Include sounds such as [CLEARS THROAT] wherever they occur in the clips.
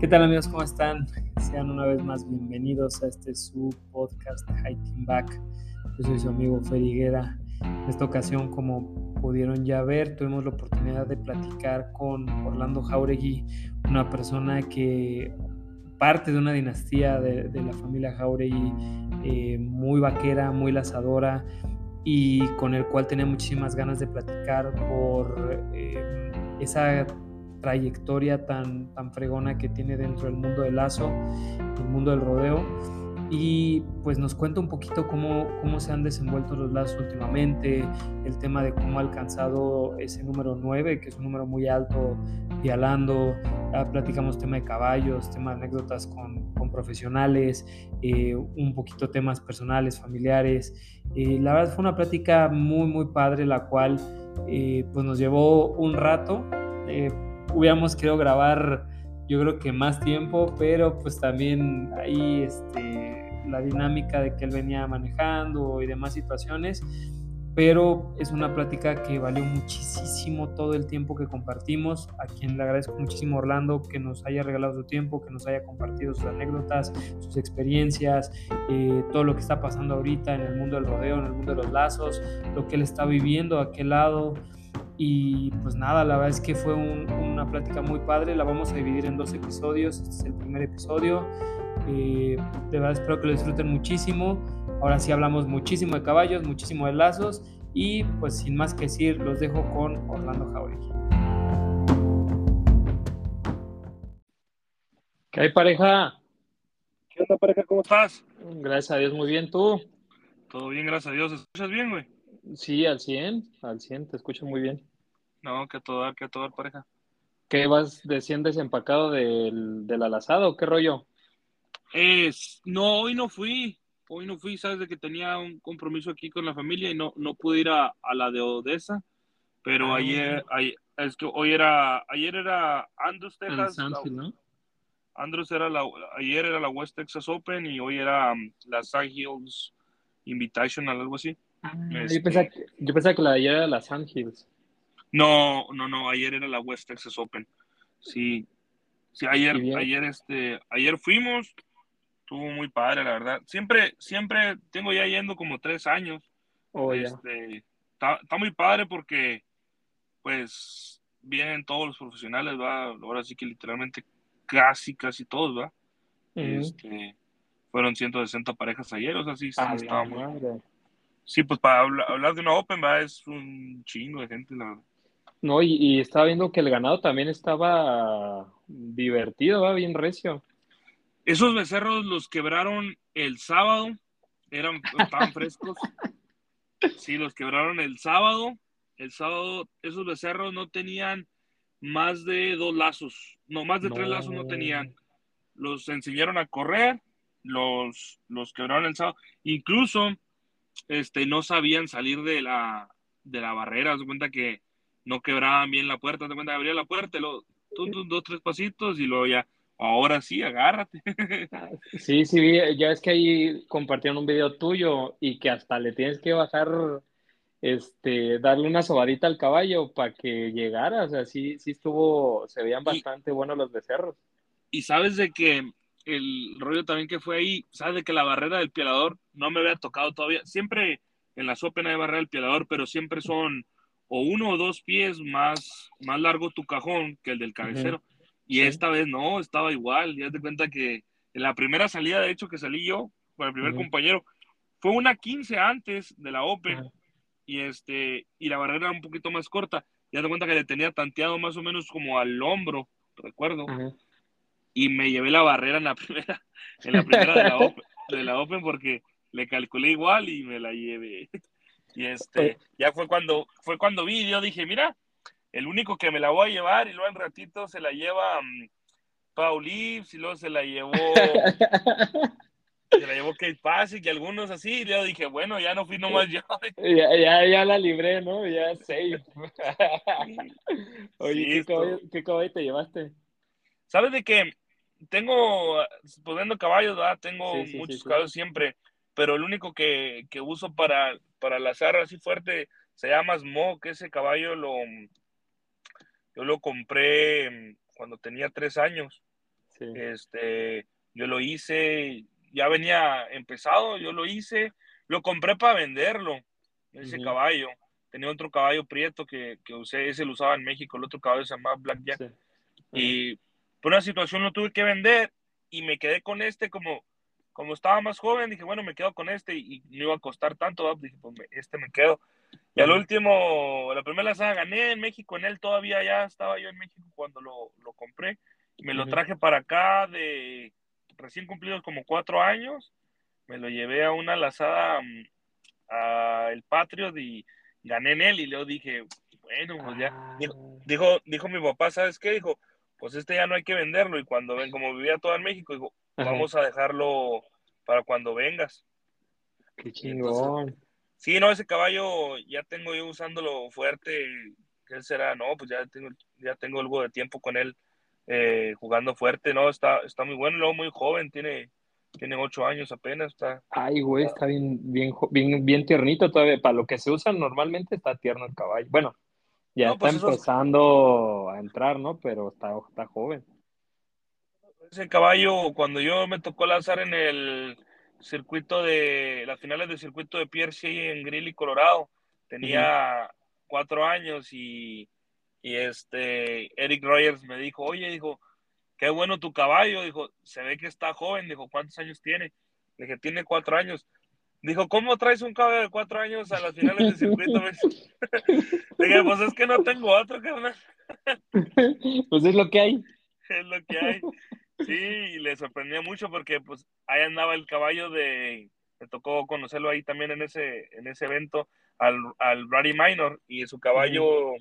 ¿Qué tal amigos? ¿Cómo están? Sean una vez más bienvenidos a este su podcast Hiking Back. Yo soy su amigo Feriguera. En esta ocasión, como pudieron ya ver, tuvimos la oportunidad de platicar con Orlando Jauregui, una persona que parte de una dinastía de, la familia Jauregui, eh, muy vaquera, muy lazadora y con el cual tenía muchísimas ganas de platicar por eh, esa trayectoria tan, tan fregona que tiene dentro del mundo del lazo, el mundo del rodeo. Y pues nos cuenta un poquito cómo, cómo se han desenvuelto los lazos últimamente, el tema de cómo ha alcanzado ese número 9, que es un número muy alto, dialando, ya platicamos tema de caballos, tema de anécdotas con, con profesionales, eh, un poquito temas personales, familiares. Eh, la verdad fue una plática muy, muy padre, la cual eh, pues nos llevó un rato hubiéramos querido grabar yo creo que más tiempo, pero pues también ahí este, la dinámica de que él venía manejando y demás situaciones, pero es una plática que valió muchísimo todo el tiempo que compartimos, a quien le agradezco muchísimo Orlando que nos haya regalado su tiempo, que nos haya compartido sus anécdotas, sus experiencias, eh, todo lo que está pasando ahorita en el mundo del rodeo, en el mundo de los lazos, lo que él está viviendo a aquel lado. Y pues nada, la verdad es que fue una plática muy padre. La vamos a dividir en dos episodios. Este es el primer episodio. Eh, de verdad espero que lo disfruten muchísimo. Ahora sí hablamos muchísimo de caballos, muchísimo de lazos. Y pues sin más que decir, los dejo con Orlando Jauregui. ¿Qué hay pareja? ¿Qué onda pareja? ¿Cómo estás? Gracias a Dios, muy bien. ¿Tú? Todo bien, gracias a Dios. ¿Escuchas bien, güey? Sí, al 100, al 100, te escucho muy bien. No, que todo que todo pareja. ¿Qué vas de 100 desempacado del, del alazado? ¿Qué rollo? Es, no, hoy no fui. Hoy no fui, sabes de que tenía un compromiso aquí con la familia y no, no pude ir a, la de Odessa. Pero ah. ayer, es que hoy era, ayer era Andrews, Texas. ¿no? Andrews era la, ayer era la West Texas Open y hoy era um, la Side Hills Invitational, algo así. Ah, yo, pensaba que, yo, pensaba que, la de ayer era la Sand Hills. No, no, no, ayer era la West Texas Open. Sí, sí, ayer, ayer, este, ayer fuimos, estuvo muy padre, la verdad. Siempre, siempre tengo ya yendo como tres años. Oh, este, está, está, muy padre porque, pues, vienen todos los profesionales, va. Ahora sí que literalmente casi, casi todos, va. Este, fueron 160 parejas ayer, o sea, sí, sí estaba muy, Sí, pues para hablar, de una Open, va, es un chingo de gente, la verdad. No, y, estaba viendo que el ganado también estaba divertido, va bien recio. Esos becerros los quebraron el sábado, eran estaban [LAUGHS] frescos. Sí, los quebraron el sábado. El sábado esos becerros no tenían más de dos lazos, no, más de tres lazos no tenían. Los enseñaron a correr, los, los quebraron el sábado. Incluso este, no sabían salir de la, de la barrera, se cuenta que no quebraban bien la puerta, se cuenta abría la puerta, lo, dos, tres pasitos y luego ya, ahora sí, agárrate. [LAUGHS] Sí, sí, ya es que ahí compartieron un video tuyo y que hasta le tienes que bajar, este, darle una sobadita al caballo para que llegara, o sea, sí, sí estuvo, se veían bastante buenos los becerros. Y sabes de que el rollo también que fue ahí, sabes de que la barrera del pielador no me había tocado todavía. Siempre en la Open hay barrera del pielador, pero siempre son o uno o dos pies más, más largo tu cajón que el del cabecero. Y esta vez no, estaba igual. Ya te cuenta que en la primera salida, de hecho, que salí yo con el primer compañero, fue una 15 antes de la Open. Y, este, y la barrera era un poquito más corta. Ya te cuenta que le tenía tanteado más o menos como al hombro, recuerdo y me llevé la barrera en la [LAUGHS] primera, en la primera de la [LAUGHS] Open, de la Open porque le calculé igual y me la llevé. Y este, ya fue cuando, fue cuando vi, yo dije, mira, el único que me la voy a llevar y luego en ratito se la lleva um, Paul y luego se la llevó se la llevó Kate Pasic y algunos así, y yo dije, bueno, ya no fui nomás yo. [LAUGHS] Ya, ya, ya la libré, ¿no? Ya sé. [LAUGHS] Oye, ¿qué, ¿qué caballo te llevaste? ¿Sabes de qué? tengo, poniendo caballos, ¿verdad? Tengo muchos caballos siempre, pero el único que, uso para, para lazar así fuerte se llama Smoke. Ese caballo lo, yo lo compré cuando tenía tres años. Este, yo lo hice, ya venía empezado, yo lo hice, lo compré para venderlo, ese caballo. Tenía otro caballo prieto que, que, usé, ese lo usaba en México, el otro caballo se llamaba Blackjack. Y por una situación lo tuve que vender y me quedé con este como, como estaba más joven, dije, bueno, me quedo con este y, no iba a costar tanto, dije, pues este me quedo. Y al último, la primera lanzada gané en México, en él todavía ya estaba yo en México cuando lo, lo compré. Me lo traje para acá de recién cumplidos como cuatro años. Me lo llevé a una lazada mm, a el Patriot y gané en él y luego dije, bueno, pues ya. Ah. Dijo, dijo, mi papá, ¿sabes qué? Dijo, pues este ya no hay que venderlo. Y cuando ven, como vivía todo en México, dijo, vamos a dejarlo para cuando vengas. Qué chingón. sí, no, ese caballo ya tengo yo usándolo fuerte. ¿Qué será? No, pues ya tengo, ya tengo algo de tiempo con él eh, jugando fuerte, ¿no? Está, está muy bueno, luego muy joven, tiene, tiene ocho años apenas. Está, Ay, güey, está bien, bien, bien, bien tiernito todavía. Para lo que se usa normalmente está tierno el caballo. Bueno, ya está pues empezando a entrar, ¿no? Pero está, está joven. Ese caballo, cuando yo me tocó lanzar en el circuito de las finales del circuito de Pierre en Greeley, Colorado, tenía cuatro años y y este, Eric Rogers me dijo, oye, dijo, qué bueno tu caballo, dijo, se ve que está joven, dijo, ¿cuántos años tiene? Le dije, tiene cuatro años. Dijo, ¿cómo traes un caballo de cuatro años a las finales del circuito? [LAUGHS] Le dije, pues es que no tengo otro, carnal. [LAUGHS] Pues es lo que hay. [LAUGHS] Es lo que hay. Sí, y le sorprendía mucho porque pues ahí andaba el caballo de, me tocó conocerlo ahí también en ese, en ese evento, al, al Brady Minor, y su caballo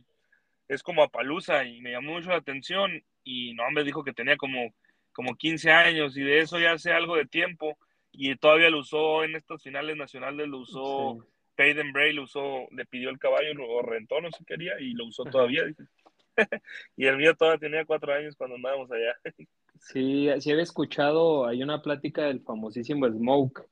es como Apalusa y me llamó mucho la atención y no, me dijo que tenía como, como 15 años y de eso ya hace algo de tiempo y todavía lo usó en estos finales nacionales, lo usó Peyton Bray, lo usó, le pidió el caballo, lo rentó, no sé qué quería y lo usó todavía. [LAUGHS] y el mío todavía tenía cuatro años cuando andábamos allá. [LAUGHS] sí, sí había escuchado, hay una plática del famosísimo Smoke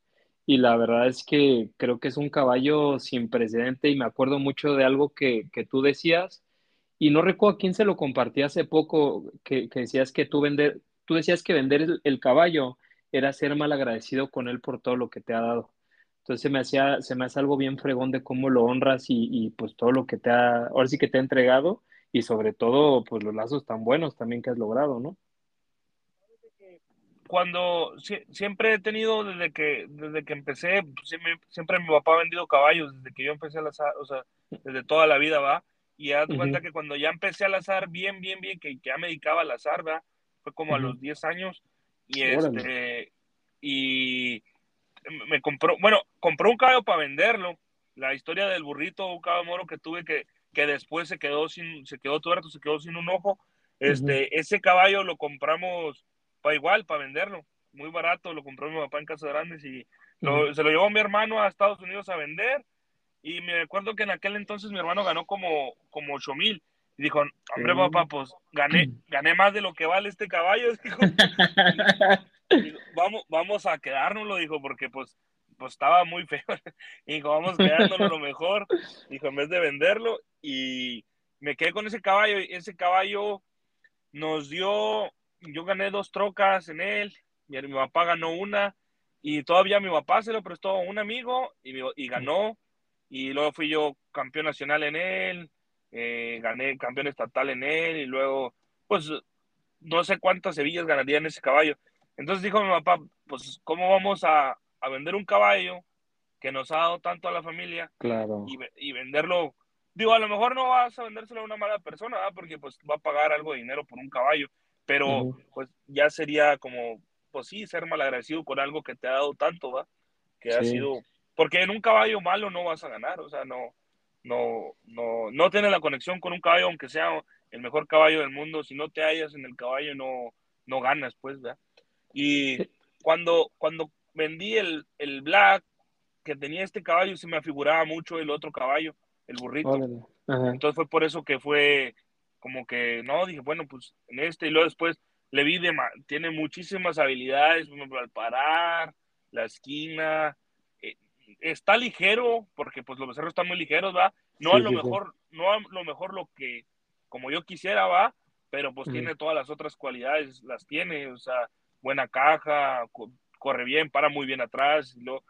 y la verdad es que creo que es un caballo sin precedente y me acuerdo mucho de algo que, que tú decías y no recuerdo a quién se lo compartí hace poco, que, decías que tú vender, tú decías que vender el, caballo era ser mal agradecido con él por todo lo que te ha dado. Entonces se me hacía, se me hace algo bien fregón de cómo lo honras y, pues todo lo que te ha, ahora sí que te ha entregado y sobre todo pues los lazos tan buenos también que has logrado, ¿no? Cuando siempre he tenido desde que desde que empecé, siempre, siempre mi papá ha vendido caballos desde que yo empecé a lazar, o sea, desde toda la vida va y haz cuenta que cuando ya empecé a lazar bien, bien, bien, que, ya me dedicaba a lazar, ¿verdad? Fue como a los 10 años. Y este, y me compró, bueno, compró un caballo para venderlo. La historia del burrito, un caballo moro que tuve que, que después se quedó sin, se quedó tuerto, se quedó sin un ojo. Este, ese caballo lo compramos para igual, para venderlo. Muy barato, lo compró mi papá en Casa Grandes y se lo llevó mi hermano a Estados Unidos a vender y me acuerdo que en aquel entonces mi hermano ganó como, como 8 mil. Y dijo, hombre, papá, pues gané, [CLEARS THROAT] gané más de lo que vale este caballo. [LAUGHS] Dijo, vamos, vamos a quedárnoslo, dijo, porque pues, pues estaba muy feo. [LAUGHS] Y dijo, vamos quedándonos lo mejor. Dijo, en vez de venderlo. Y me quedé con ese caballo. Y ese caballo nos dio, yo gané dos trocas en él. Mi, mi papá ganó una. Y todavía mi papá se lo prestó a un amigo y, y ganó y luego fui yo campeón nacional en él, eh, gané campeón estatal en él y luego, pues, no sé cuántas Sevillas ganaría en ese caballo. Entonces dijo mi papá, pues, ¿cómo vamos a, vender un caballo que nos ha dado tanto a la familia? Claro. Y, venderlo, digo, a lo mejor no vas a vendérselo a una mala persona, porque pues va a pagar algo de dinero por un caballo, pero pues ya sería como, pues sí, ser malagradecido con algo que te ha dado tanto, ¿va? Que ha sido porque en un caballo malo no vas a ganar, o sea, no, no, no, no tienes la conexión con un caballo, aunque sea el mejor caballo del mundo, si no te hallas en el caballo no, no ganas, pues, ¿verdad? Y cuando, cuando vendí el, el Black, que tenía este caballo, se me afiguraba mucho el otro caballo, el burrito. Entonces fue por eso que fue como que, no, dije, bueno, pues en este, y luego después le vi, de, tiene muchísimas habilidades, al parar, la esquina, está ligero, porque pues los becerros están muy ligeros, ¿va? No a lo mejor, no a lo mejor lo que, como yo quisiera, ¿va? pero pues tiene todas las otras cualidades, las tiene, o sea, buena caja, corre bien, para muy bien atrás, lo,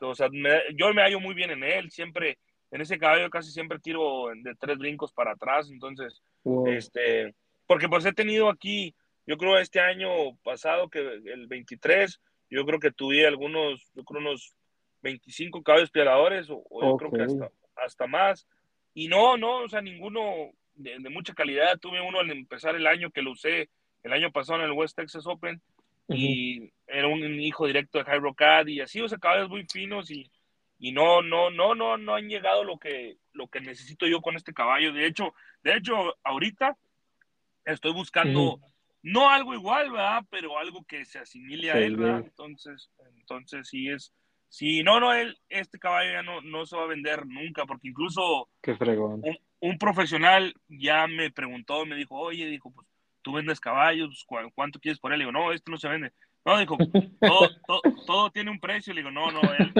o sea, yo me hallo muy bien en él, siempre, en ese caballo casi siempre tiro de tres brincos para atrás, entonces, este, porque pues he tenido aquí, yo creo este año pasado, que el 23, yo creo que tuve algunos, yo creo unos 25 caballos piadadores, o, yo creo que hasta, hasta más, y no, no, o sea, ninguno de, mucha calidad. Tuve uno al empezar el año que lo usé el año pasado en el West Texas Open y era un hijo directo de Jairo Cad y así, o sea, caballos muy finos y, y no, no, no, no, no han llegado lo que, lo que necesito yo con este caballo. De hecho, de hecho, ahorita estoy buscando no algo igual, ¿verdad? Pero algo que se asimile a él, ¿verdad? Entonces, entonces sí es, sí, no, no, él, este caballo ya no, no se va a vender nunca, porque incluso Qué fregón un profesional ya me preguntó, me dijo, oye, dijo, pues tú vendes caballos, ¿cuánto quieres por él? Le digo, no, este no se vende. No, dijo, todo, todo, tiene un precio. Le digo, no, no, e,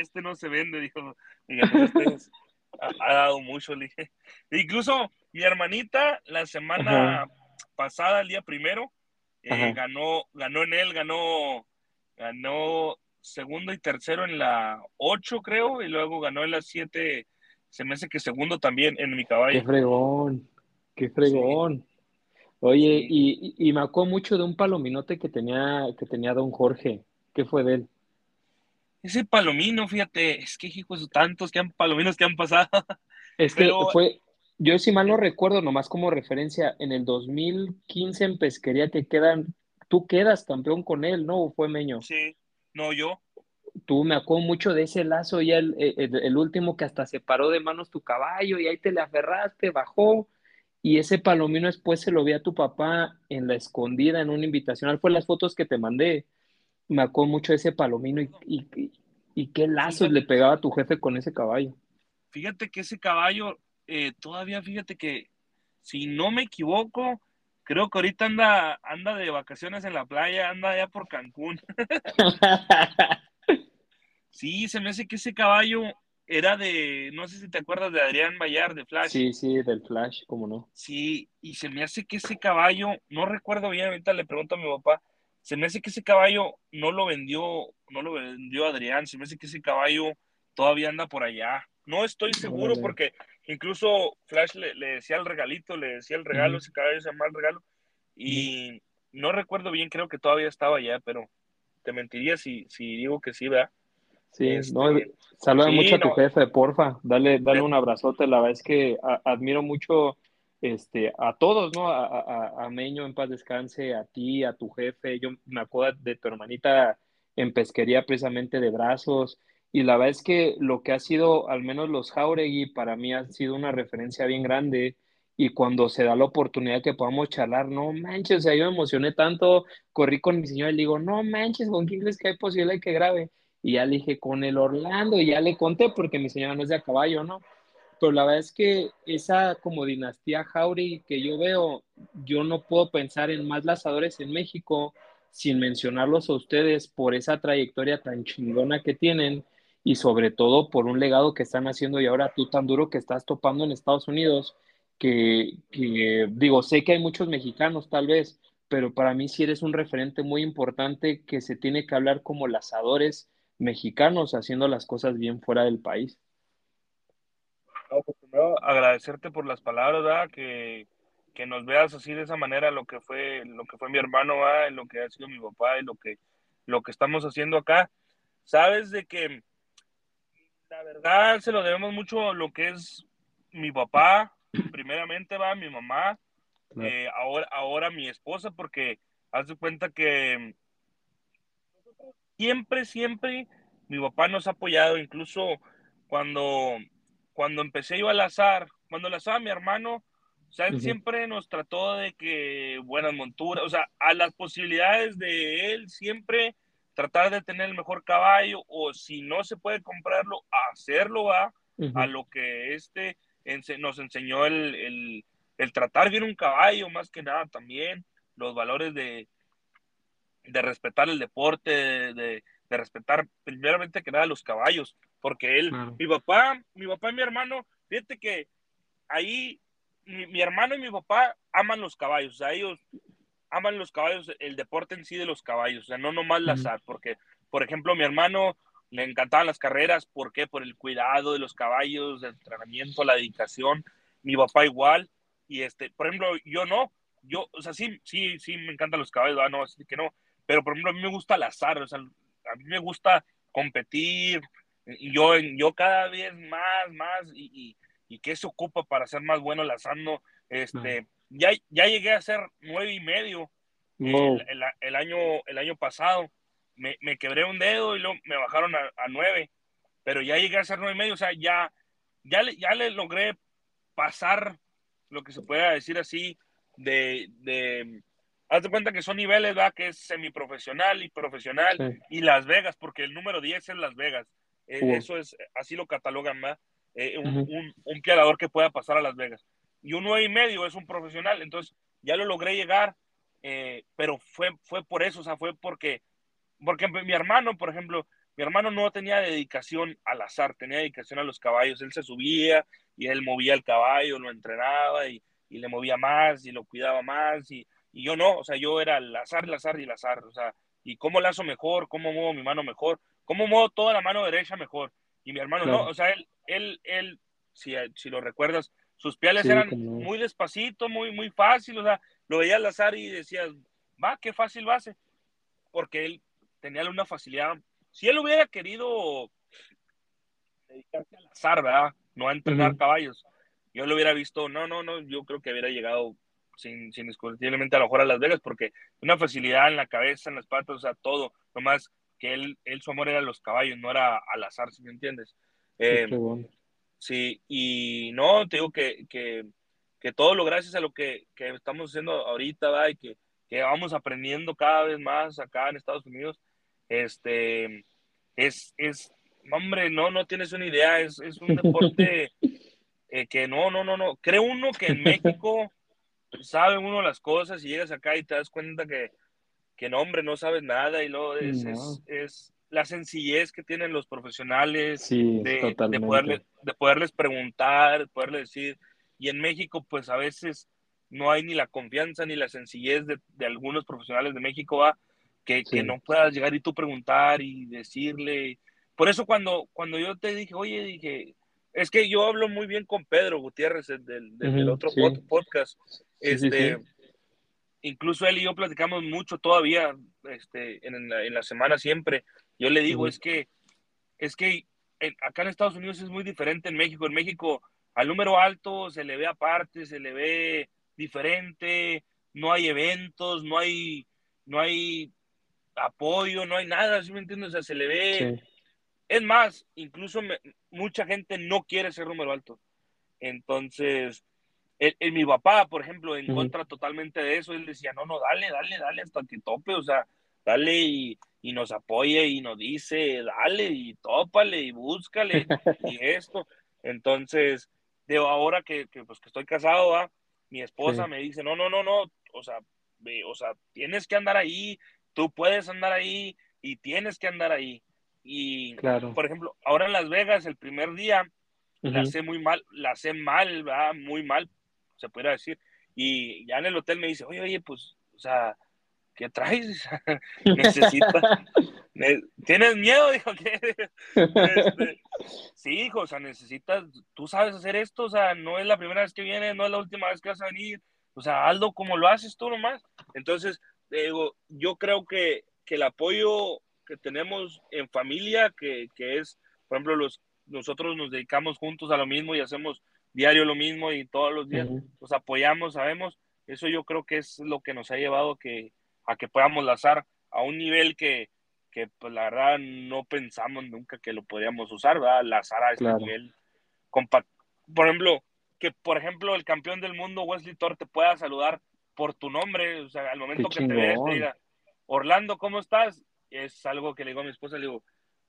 este no se vende. Dijo, pues este ha, dado mucho. Le dije. Incluso mi hermanita, la semana pasada, el día primero, eh, ganó, ganó en él, ganó, ganó segundo y tercero en la 8, creo, y luego ganó en la 7 se me hace que segundo también en mi caballo. Qué fregón, qué fregón. Oye, y, me acuerdo mucho de un palominote que tenía, que tenía don Jorge. ¿Qué fue de él? Ese palomino, fíjate, es que hijos tantos que han palominos que han pasado. [LAUGHS] Es que fue, yo si mal no recuerdo, nomás como referencia, en el 2015 en pesquería te quedan, tú quedas campeón con él, ¿no? ¿O fue Meño? Sí, no, yo tú me acuerdo mucho de ese lazo, ya el, último que hasta se paró de manos tu caballo y ahí te le aferraste, bajó. Y ese palomino después se lo vi a tu papá en la escondida, en una invitación. Fue las fotos que te mandé. Me acuerdo mucho de ese palomino y, y, qué lazos le pegaba a tu jefe con ese caballo. Fíjate que ese caballo, eh, todavía fíjate que, si no me equivoco, creo que ahorita anda, anda de vacaciones en la playa, anda allá por Cancún. [LAUGHS] Sí, se me hace que ese caballo era de, no sé si te acuerdas de Adrián Bayar de Flash. Sí, sí, del Flash, cómo no. Sí, y se me hace que ese caballo, no recuerdo bien, ahorita le pregunto a mi papá, se me hace que ese caballo no lo vendió, no lo vendió Adrián, se me hace que ese caballo todavía anda por allá. No estoy seguro porque incluso Flash le, decía el regalito, le decía el regalo, ese caballo se llama el regalo, y no recuerdo bien, creo que todavía estaba allá, pero te mentiría si, si digo que sí, ¿verdad? Sí, no, este, saluda mucho a tu jefe, porfa, dale, dale un abrazote, la verdad es que admiro mucho este, a todos, ¿no? A, a, Meño en paz descanse, a ti, a tu jefe, yo me acuerdo de tu hermanita en pesquería precisamente de brazos, y la verdad es que lo que ha sido, al menos los Jauregui, para mí ha sido una referencia bien grande, y cuando se da la oportunidad que podamos charlar, no manches, o sea, yo me emocioné tanto, corrí con mi señora y le digo, no manches, ¿con quién crees que hay posibilidad de que grabe? Y ya le dije con el Orlando y ya le conté porque mi señora no es de a caballo, ¿no? Pero la verdad es que esa como dinastía Jauri que yo veo, yo no puedo pensar en más lazadores en México sin mencionarlos a ustedes por esa trayectoria tan chingona que tienen y sobre todo por un legado que están haciendo y ahora tú tan duro que estás topando en Estados Unidos, que, que digo, sé que hay muchos mexicanos tal vez, pero para mí sí eres un referente muy importante que se tiene que hablar como lazadores mexicanos haciendo las cosas bien fuera del país. Pues agradecerte por las palabras, Que, que, nos veas así de esa manera lo que fue, lo que fue mi hermano, lo que ha sido mi papá y lo que, lo que estamos haciendo acá. Sabes de que la verdad se lo debemos mucho lo que es mi papá, [COUGHS] primeramente va mi mamá, eh, ahora, ahora mi esposa, porque haz de cuenta que siempre, siempre mi papá nos ha apoyado, incluso cuando, cuando empecé yo al azar, cuando a mi hermano, o sea, él siempre nos trató de que buenas monturas, o sea, a las posibilidades de él siempre tratar de tener el mejor caballo o si no se puede comprarlo, hacerlo va a lo que este nos enseñó el, el, tratar bien un caballo, más que nada también, los valores de, de respetar el deporte, de, respetar primeramente que nada los caballos, porque él, mi papá, mi papá y mi hermano, fíjate que ahí mi, hermano y mi papá aman los caballos, o sea, ellos aman los caballos, el deporte en sí de los caballos, o sea, no nomás la azar, porque, por ejemplo, mi hermano le encantaban las carreras, ¿por qué? Por el cuidado de los caballos, el entrenamiento, la dedicación, mi papá igual, y este, por ejemplo, yo no, yo, o sea, sí, sí, sí, me encantan los caballos, no, así que no, pero por ejemplo, a mí me gusta el azar, o sea, a mí me gusta competir, y yo, yo cada vez más, más, y, y, y qué se ocupa para ser más bueno lazando, este, ya, ya llegué a ser nueve y medio el, año, el año pasado, me, me, quebré un dedo y luego me bajaron a, a, nueve, pero ya llegué a ser nueve y medio, o sea, ya, ya, ya le logré pasar lo que se pueda decir así de, de Haz cuenta que son niveles, ¿verdad? Que es semiprofesional y profesional y Las Vegas, porque el número 10 es Las Vegas. Eh, eso es, así lo catalogan, ¿verdad? Eh, un, un, un, que pueda pasar a Las Vegas. Y un 9 y medio es un profesional. Entonces, ya lo logré llegar, eh, pero fue, fue por eso, o sea, fue porque, porque mi hermano, por ejemplo, mi hermano no tenía dedicación al azar, tenía dedicación a los caballos. Él se subía y él movía el caballo, lo entrenaba y, y le movía más y lo cuidaba más y y yo no, o sea, yo era el azar, el azar y el azar, o sea, y cómo lazo mejor, cómo muevo mi mano mejor, cómo muevo toda la mano derecha mejor. Y mi hermano no, o sea, él, él, él, si, si lo recuerdas, sus piales eran muy despacito, muy, muy fácil, o sea, lo veía al azar y decías, va, qué fácil va a ser, porque él tenía una facilidad. Si él hubiera querido dedicarse al azar, ¿verdad? No a entrenar caballos, yo lo hubiera visto, no, no, no, yo creo que hubiera llegado sin, sin discutiblemente a lo mejor a Las Vegas, porque una facilidad en la cabeza, en las patas, o sea, todo, nomás que él, él su amor era los caballos, no era al azar, si me entiendes. Eh, sí, y no, te digo que, que, que, todo lo gracias a lo que, que estamos haciendo ahorita, ¿va? y que, que, vamos aprendiendo cada vez más acá en Estados Unidos, este, es, es hombre, no, no tienes una idea, es, es un deporte [LAUGHS] eh, que no, no, no, no, creo uno que en México sabe uno las cosas y llegas acá y te das cuenta que, que no, hombre, no sabes nada y luego es, es, la sencillez que tienen los profesionales de, de, poderles, de poderles preguntar, de poderles decir. Y en México, pues a veces no hay ni la confianza ni la sencillez de, de algunos profesionales de México, ¿va? Que, que, no puedas llegar y tú preguntar y decirle. Por eso cuando, cuando yo te dije, oye, dije, es que yo hablo muy bien con Pedro Gutiérrez del, del, otro podcast. Este, incluso él y yo platicamos mucho todavía este, en, la, en la semana siempre. Yo le digo, es que, es que acá en Estados Unidos es muy diferente en México. En México al número alto se le ve aparte, se le ve diferente, no hay eventos, no hay, no hay apoyo, no hay nada, ¿sí me entiendes? O sea, se le ve... Es más, incluso mucha gente no quiere ser número alto. Entonces, en, mi papá, por ejemplo, en contra totalmente de eso, él decía, no, no, dale, dale, dale hasta que tope, o sea, dale y, y nos apoye y nos dice, dale y tópale y búscale [LAUGHS] y esto. Entonces, de ahora que, que, pues, que estoy casado, ¿va? mi esposa me dice, no, no, no, no, o sea, o sea, tienes que andar ahí, tú puedes andar ahí y tienes que andar ahí. Y, claro. por ejemplo, ahora en Las Vegas, el primer día, la sé muy mal, la sé mal, ¿verdad? muy mal, se pudiera decir. Y ya en el hotel me dice, oye, oye, pues, o sea, ¿qué traes? [LAUGHS] Necesitas. [LAUGHS] ¿Tienes miedo? [LAUGHS] Dijo que. Este, sí, hijo, o sea, necesitas. Tú sabes hacer esto, o sea, no es la primera vez que vienes, no es la última vez que vas a venir. O sea, hazlo como lo haces tú nomás. Entonces, digo, yo creo que, que el apoyo que tenemos en familia, que, que es, por ejemplo, los, nosotros nos dedicamos juntos a lo mismo y hacemos diario lo mismo y todos los días nos apoyamos, sabemos, eso yo creo que es lo que nos ha llevado que, a que podamos lazar a un nivel que, que pues la verdad no pensamos nunca que lo podíamos usar, ¿verdad? Lazar a este nivel. Por ejemplo, que por ejemplo el campeón del mundo Wesley Thor te pueda saludar por tu nombre, o sea, al momento que te veas te diga, Orlando, ¿cómo estás? Es algo que le digo a mi esposa, le digo,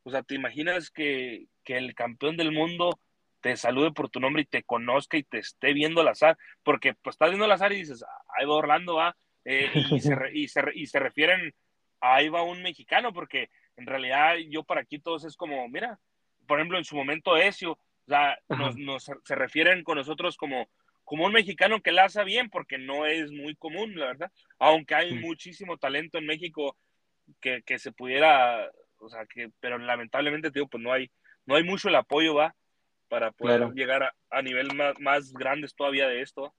o sea, ¿te imaginas que, que el campeón del mundo te salude por tu nombre y te conozca y te esté viendo al azar, porque pues estás viendo al azar y dices, ahí va Orlando, va, eh, y, se [LAUGHS] y, se y, se refieren, ahí va un mexicano, porque en realidad yo para aquí todos es como, mira, por ejemplo, en su momento Ezio, o sea, nos, nos, se refieren con nosotros como, como un mexicano que laza bien, porque no es muy común, la verdad, aunque hay muchísimo talento en México que, que, se pudiera, o sea, que, pero lamentablemente, digo, pues no hay, no hay mucho el apoyo, va, para poder llegar a, a nivel más, más, grandes todavía de esto.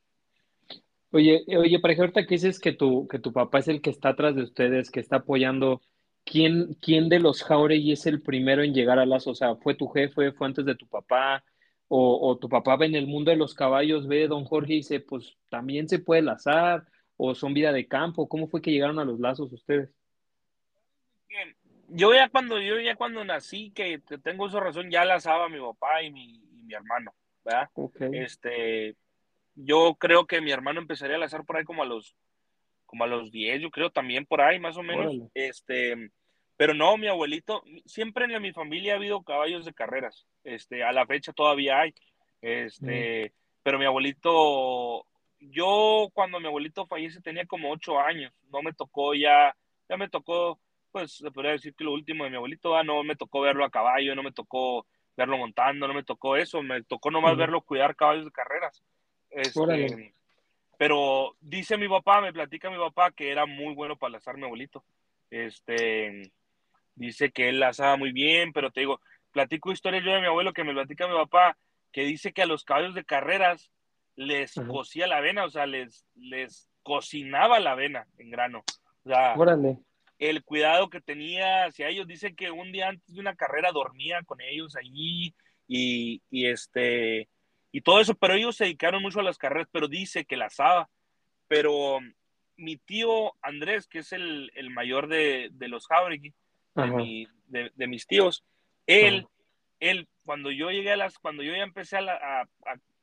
Oye, oye, para ahorita que dices que tu, que tu papá es el que está atrás de ustedes, que está apoyando, ¿quién, quién de los Jauregui es el primero en llegar a lazo? O sea, ¿fue tu jefe? ¿Fue antes de tu papá? O, o, tu papá ve en el mundo de los caballos, ve don Jorge y dice, pues también se puede lazar, o son vida de campo, ¿cómo fue que llegaron a los lazos ustedes? Yo ya cuando, yo ya cuando nací, que tengo esa razón, ya lazaba mi papá y mi, y mi hermano, ¿verdad? Este, yo creo que mi hermano empezaría a lazar por ahí como a los, como a los 10, yo creo también por ahí, más o menos. Este, pero no, mi abuelito, siempre en mi familia ha habido caballos de carreras. Este, a la fecha todavía hay. Este, pero mi abuelito, yo cuando mi abuelito fallece tenía como ocho años. No me tocó ya, ya me tocó, pues se podría decir que lo último de mi abuelito, ah, no me tocó verlo a caballo, no me tocó verlo montando, no me tocó eso, me tocó nomás verlo cuidar caballos de carreras. Este, pero dice mi papá, me platica mi papá que era muy bueno para lazar mi abuelito. Este, dice que él lazaba muy bien, pero te digo, platico historias yo de mi abuelo que me platica mi papá, que dice que a los caballos de carreras les cocía la avena, o sea, les, les cocinaba la avena en grano. O sea, el cuidado que tenía hacia ellos, dice que un día antes de una carrera dormía con ellos allí y, y este y todo eso, pero ellos se dedicaron mucho a las carreras, pero dice que lazaba. Pero mi tío Andrés, que es el, el mayor de, de los Jauregui, de, de, mis tíos. Él, él, cuando yo llegué a las, cuando yo ya empecé a, a,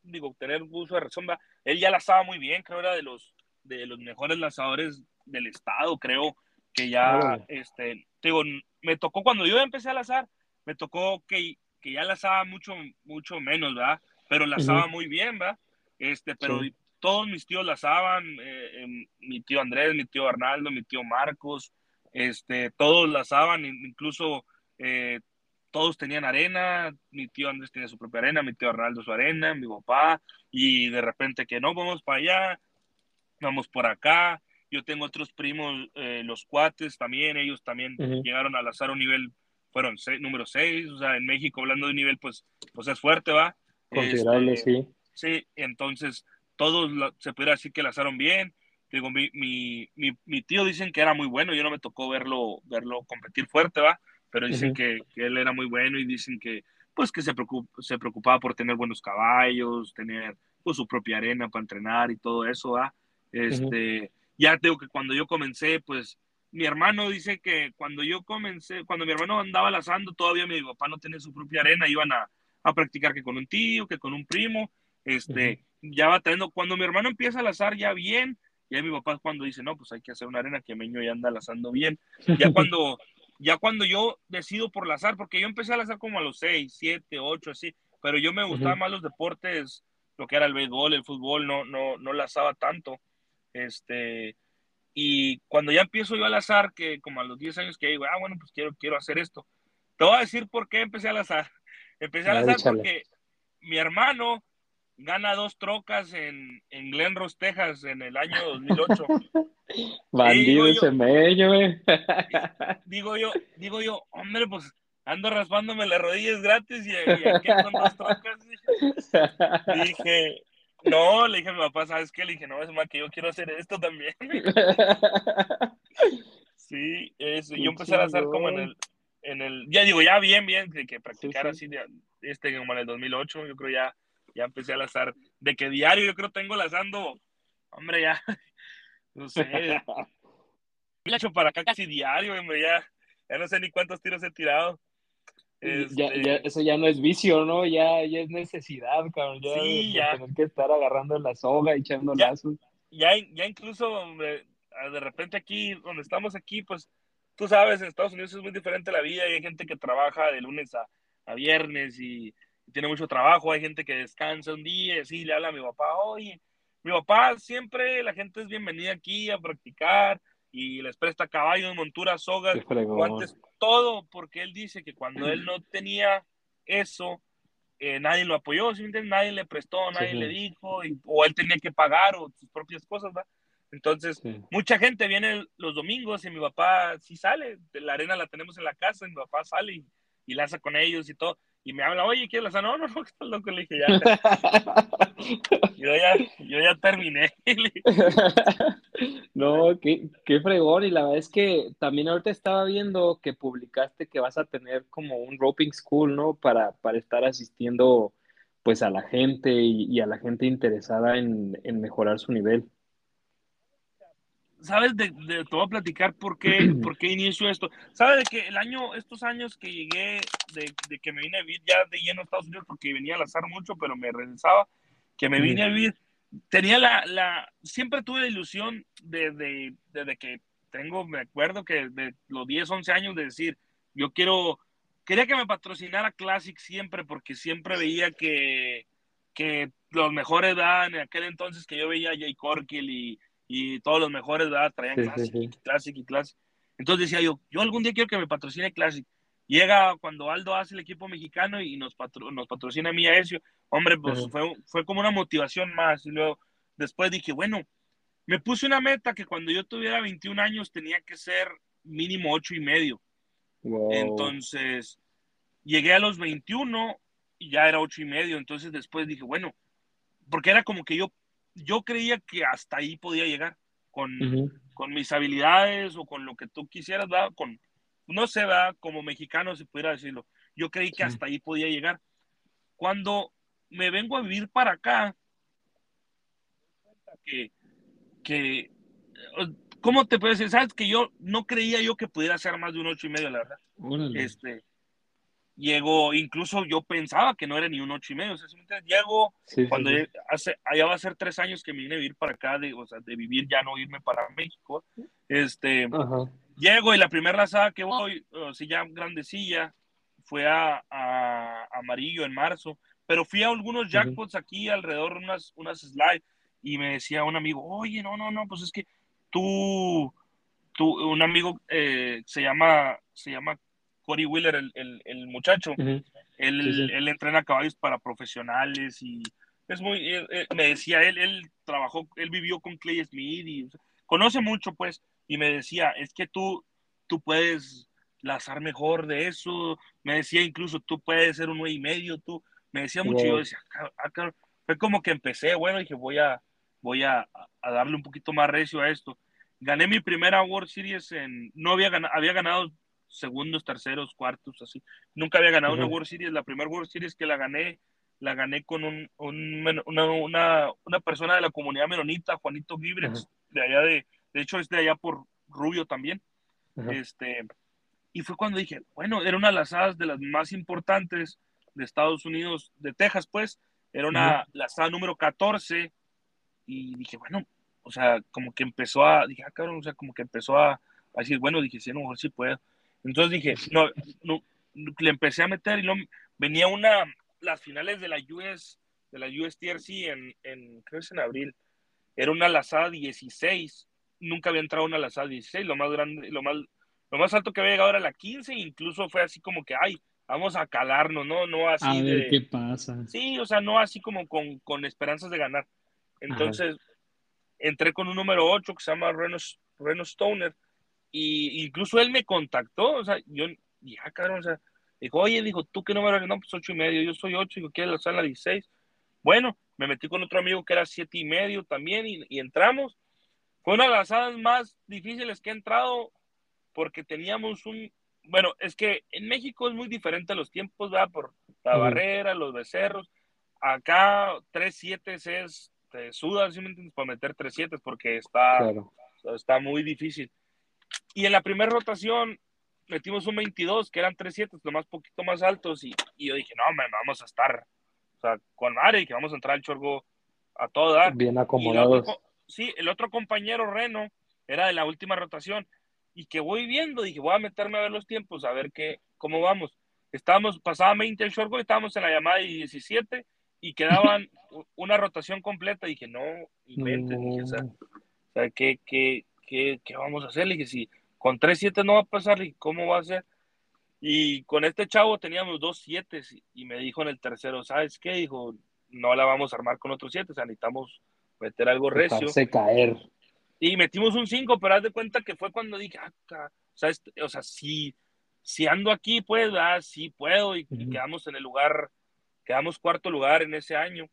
digo, tener uso de razón, él ya lazaba muy bien, creo era de los, de los mejores lazadores del estado, creo que ya, este, digo, me tocó cuando yo empecé a lazar, me tocó que, que ya lazaba mucho, mucho menos, ¿verdad? Pero lazaba muy bien, ¿verdad? Este, pero todos mis tíos lazaban, eh, em, mi tío Andrés, mi tío Arnaldo, mi tío Marcos, este, todos lazaban, incluso eh, todos tenían arena, mi tío Andrés tenía su propia arena, mi tío Arnaldo su arena, mi papá, y de repente que no, vamos para allá, vamos por acá, yo tengo otros primos, eh, los cuates también, ellos también llegaron a lazar un nivel, fueron número 6, o sea, en México hablando de un nivel, pues, pues es fuerte, ¿va? Considerable, este, sí. Sí, entonces todos se pudiera decir que lazaron bien, digo, mi, mi, mi, tío dicen que era muy bueno, yo no me tocó verlo, verlo competir fuerte, ¿va? Pero dicen que, que, él era muy bueno y dicen que, pues, que se, se preocupaba por tener buenos caballos, tener, pues, su propia arena para entrenar y todo eso, ¿va? Este, ya tengo que cuando yo comencé, pues, mi hermano dice que cuando yo comencé, cuando mi hermano andaba lazando, todavía mi papá no tenía su propia arena, iban a, a practicar que con un tío, que con un primo, este, ya va teniendo, cuando mi hermano empieza a lazar ya bien, ya mi papá cuando dice, no, pues hay que hacer una arena que Meño ya anda lazando bien. Ya [LAUGHS] cuando, ya cuando yo decido por lazar, porque yo empecé a lazar como a los 6, 7, 8, así, pero yo me gustaban más los deportes, lo que era el béisbol, el fútbol, no, no, no lazaba tanto. Este, y cuando ya empiezo yo a lazar, que como a los 10 años que digo, ah, bueno, pues quiero, quiero hacer esto. Te voy a decir por qué empecé a lazar. [LAUGHS] Empecé a lazar porque mi hermano gana dos trocas en, en Glen Ross, Texas, en el año 2008. [LAUGHS] Bandido ese eh. Digo yo, digo yo, hombre, pues ando raspándome las rodillas gratis y, aquí con dos trocas. [LAUGHS] Dije, no, le dije a mi papá, ¿sabes qué? Le dije, no, es más que yo quiero hacer esto también. [LAUGHS] sí, eso. yo empecé a hacer como en el, en el, ya digo, ya bien, bien, de que practicar así, de, este como en el 2008, yo creo ya ya empecé a lazar. De que diario yo creo tengo lazando, hombre, ya, [LAUGHS] no sé, [LAUGHS] hecho para acá casi diario, hombre, ya, ya no sé ni cuántos tiros he tirado. Ya, ya, este eso ya no es vicio, ¿no? Ya, ya es necesidad, cabrón. Ya, sí, ya. Tener que estar agarrando la soga y echando lazos. Ya, ya incluso, de repente aquí, donde estamos aquí, pues, tú sabes, en Estados Unidos es muy diferente la vida y hay gente que trabaja de lunes a, a viernes y tiene mucho trabajo, hay gente que descansa un día, sí, le habla a mi papá, oye, mi papá siempre, la gente es bienvenida aquí a practicar y les presta caballos, monturas, sogas, guantes, todo, porque él dice que cuando él no tenía eso, eh, nadie lo apoyó, nadie le prestó, nadie le dijo, o él tenía que pagar o sus propias cosas, ¿va? Entonces, mucha gente viene los domingos y mi papá sí sale, la arena la tenemos en la casa, y mi papá sale y, y la hace con ellos y todo y me habla, oye, ¿quieres la [LAUGHS] No, no, no, estás loco. Le dije, ya. [LAUGHS] yo, ya yo ya terminé. [LAUGHS] no, qué, qué fregón. Y la verdad es que también ahorita estaba viendo que publicaste que vas a tener como un roping school, ¿no? Para, para estar asistiendo pues a la gente y, a la gente interesada en, en mejorar su nivel. ¿Sabes? De, de, te voy a platicar por qué, [CLEARS THROAT] por qué inicio esto. ¿Sabes de que el año, estos años que llegué, de, de, que me vine a vivir ya de lleno a Estados Unidos, porque venía al azar mucho, pero me regresaba, que me vine a vivir, tenía la, la, siempre tuve la ilusión desde de, de, que tengo, me acuerdo que de los 10, 11 años de decir, yo quiero, quería que me patrocinara Classic siempre, porque siempre veía que, que los mejores, dan en aquel entonces que yo veía a Jay Corkill y y todos los mejores, ¿verdad? Traían Classic, y Classic Entonces decía yo, yo algún día quiero que me patrocine Classic. Llega cuando Aldo hace el equipo mexicano y nos, nos patrocina a mí a eso. Hombre, pues fue, fue como una motivación más. Y luego, después dije, bueno, me puse una meta que cuando yo tuviera 21 años tenía que ser mínimo 8 y medio. Entonces, llegué a los 21 y ya era 8 y medio. Entonces, después dije, bueno, porque era como que yo yo creía que hasta ahí podía llegar con, con mis habilidades o con lo que tú quisieras, ¿verdad? Con, no sé, ¿verdad? Como mexicano, si pudiera decirlo. Yo creí que hasta ahí podía llegar. Cuando me vengo a vivir para acá, que, que ¿cómo te puedes decir? Sabes que yo no creía yo que pudiera ser más de un ocho y medio, la verdad. Este, llegó, incluso yo pensaba que no era ni un ocho y medio, o sea, llego cuando hace, allá va a ser tres años que me vine a vivir para acá, de, o sea, de vivir ya no irme para México, este, llego y la primera lazada que voy, o sea, ya grandecilla, fue a, a, Amarillo en marzo, pero fui a algunos jackpots aquí alrededor, unas, unas slides, y me decía un amigo, oye, no, no, no, pues es que tú, tú un amigo eh, se llama, se llama Cory Wheeler, el, el, muchacho, él, él, entrena caballos para profesionales y es muy, me decía, él, él trabajó, él vivió con Clay Smith y conoce mucho, pues, y me decía, es que tú, tú puedes lazar mejor de eso, me decía incluso, tú puedes ser un nueve y medio, tú, me decía mucho, y yo decía, ah, fue como que empecé, bueno, dije, voy a, voy a, a, darle un poquito más recio a esto. Gané mi primera World Series en, no había ganado, había ganado segundos, terceros, cuartos, así. Nunca había ganado una World Series. La primera World Series que la gané, la gané con un, un una, una, una, persona de la comunidad menonita, Juanito Gibres, de allá de, de hecho es de allá por Rubio también. Este, y fue cuando dije, bueno, era una de las de las más importantes de Estados Unidos, de Texas, pues, era una la asada número 14, y dije, bueno, o sea, como que empezó a, dije, ah, cabrón, o sea, como que empezó a, a decir, bueno, dije, sí, a lo mejor sí puedo. Entonces dije, no, no, le empecé a meter y no, venía una, las finales de la US, de la USTRC en, en, creo que es en abril, era una lazada 16, nunca había entrado una lazada 16, lo más grande, lo más, lo más alto que había llegado era la 15, incluso fue así como que, ay, vamos a calarnos, ¿no? No así a ver qué pasa. Sí, o sea, no así como con, con esperanzas de ganar. Entonces, entré con un número 8 que se llama Reno, Reno Stoner, y incluso él me contactó, o sea, yo dije, ah, cabrón, o sea, dijo, oye, dijo, ¿tú qué número eres? No, pues ocho y medio, yo soy ocho, digo, ¿quieres la la 16? Bueno, me metí con otro amigo que era siete y medio también y, entramos. Fue una de las salas más difíciles que he entrado porque teníamos un, bueno, es que en México es muy diferente los tiempos, ¿verdad? Por la barrera, los becerros. Acá tres siete es, te sudas, ¿sí me entiendes? Para meter tres siete porque está, está muy difícil. Y en la primera rotación metimos un 22, que eran 3-7, lo más poquito más altos, y, y yo dije, no, man, vamos a estar, o sea, con Ari, que vamos a entrar al chorgo a todo dar. Bien acomodados. sí, el otro compañero, Reno, era de la última rotación, y que voy viendo, dije, voy a meterme a ver los tiempos, a ver qué, cómo vamos. Estábamos, pasaba 20 el short y estábamos en la llamada de 17, y quedaban [LAUGHS] una rotación completa, y dije, no, inventes, dije, o sea, o sea ¿qué, vamos a hacer? Le dije, si con 3-7 no va a pasar, ¿y cómo va a ser? Y con este chavo teníamos dos siete y me dijo en el tercero, ¿sabes qué? Dijo, no la vamos a armar con otros siete, o sea, necesitamos meter algo recio. caer. Y metimos un 5, pero haz de cuenta que fue cuando dije, ah, o sea, este, o sea si, si ando aquí, pues, ah, sí puedo, y, quedamos en el lugar, quedamos cuarto lugar en ese año,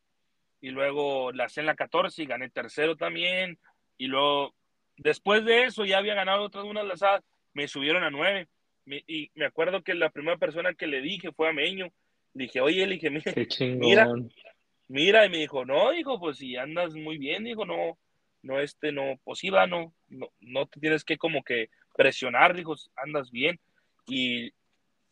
y luego la hice en la 14 y gané tercero también, y luego, después de eso, ya había ganado otras unas lazadas, me subieron a 9, y me acuerdo que la primera persona que le dije fue a Meño, dije, oye, le dije, mira, mira, y me dijo, no, dijo, pues si andas muy bien, dijo, no, no, este, no, pues no, no, no te tienes que como que presionar, dijo, andas bien. Y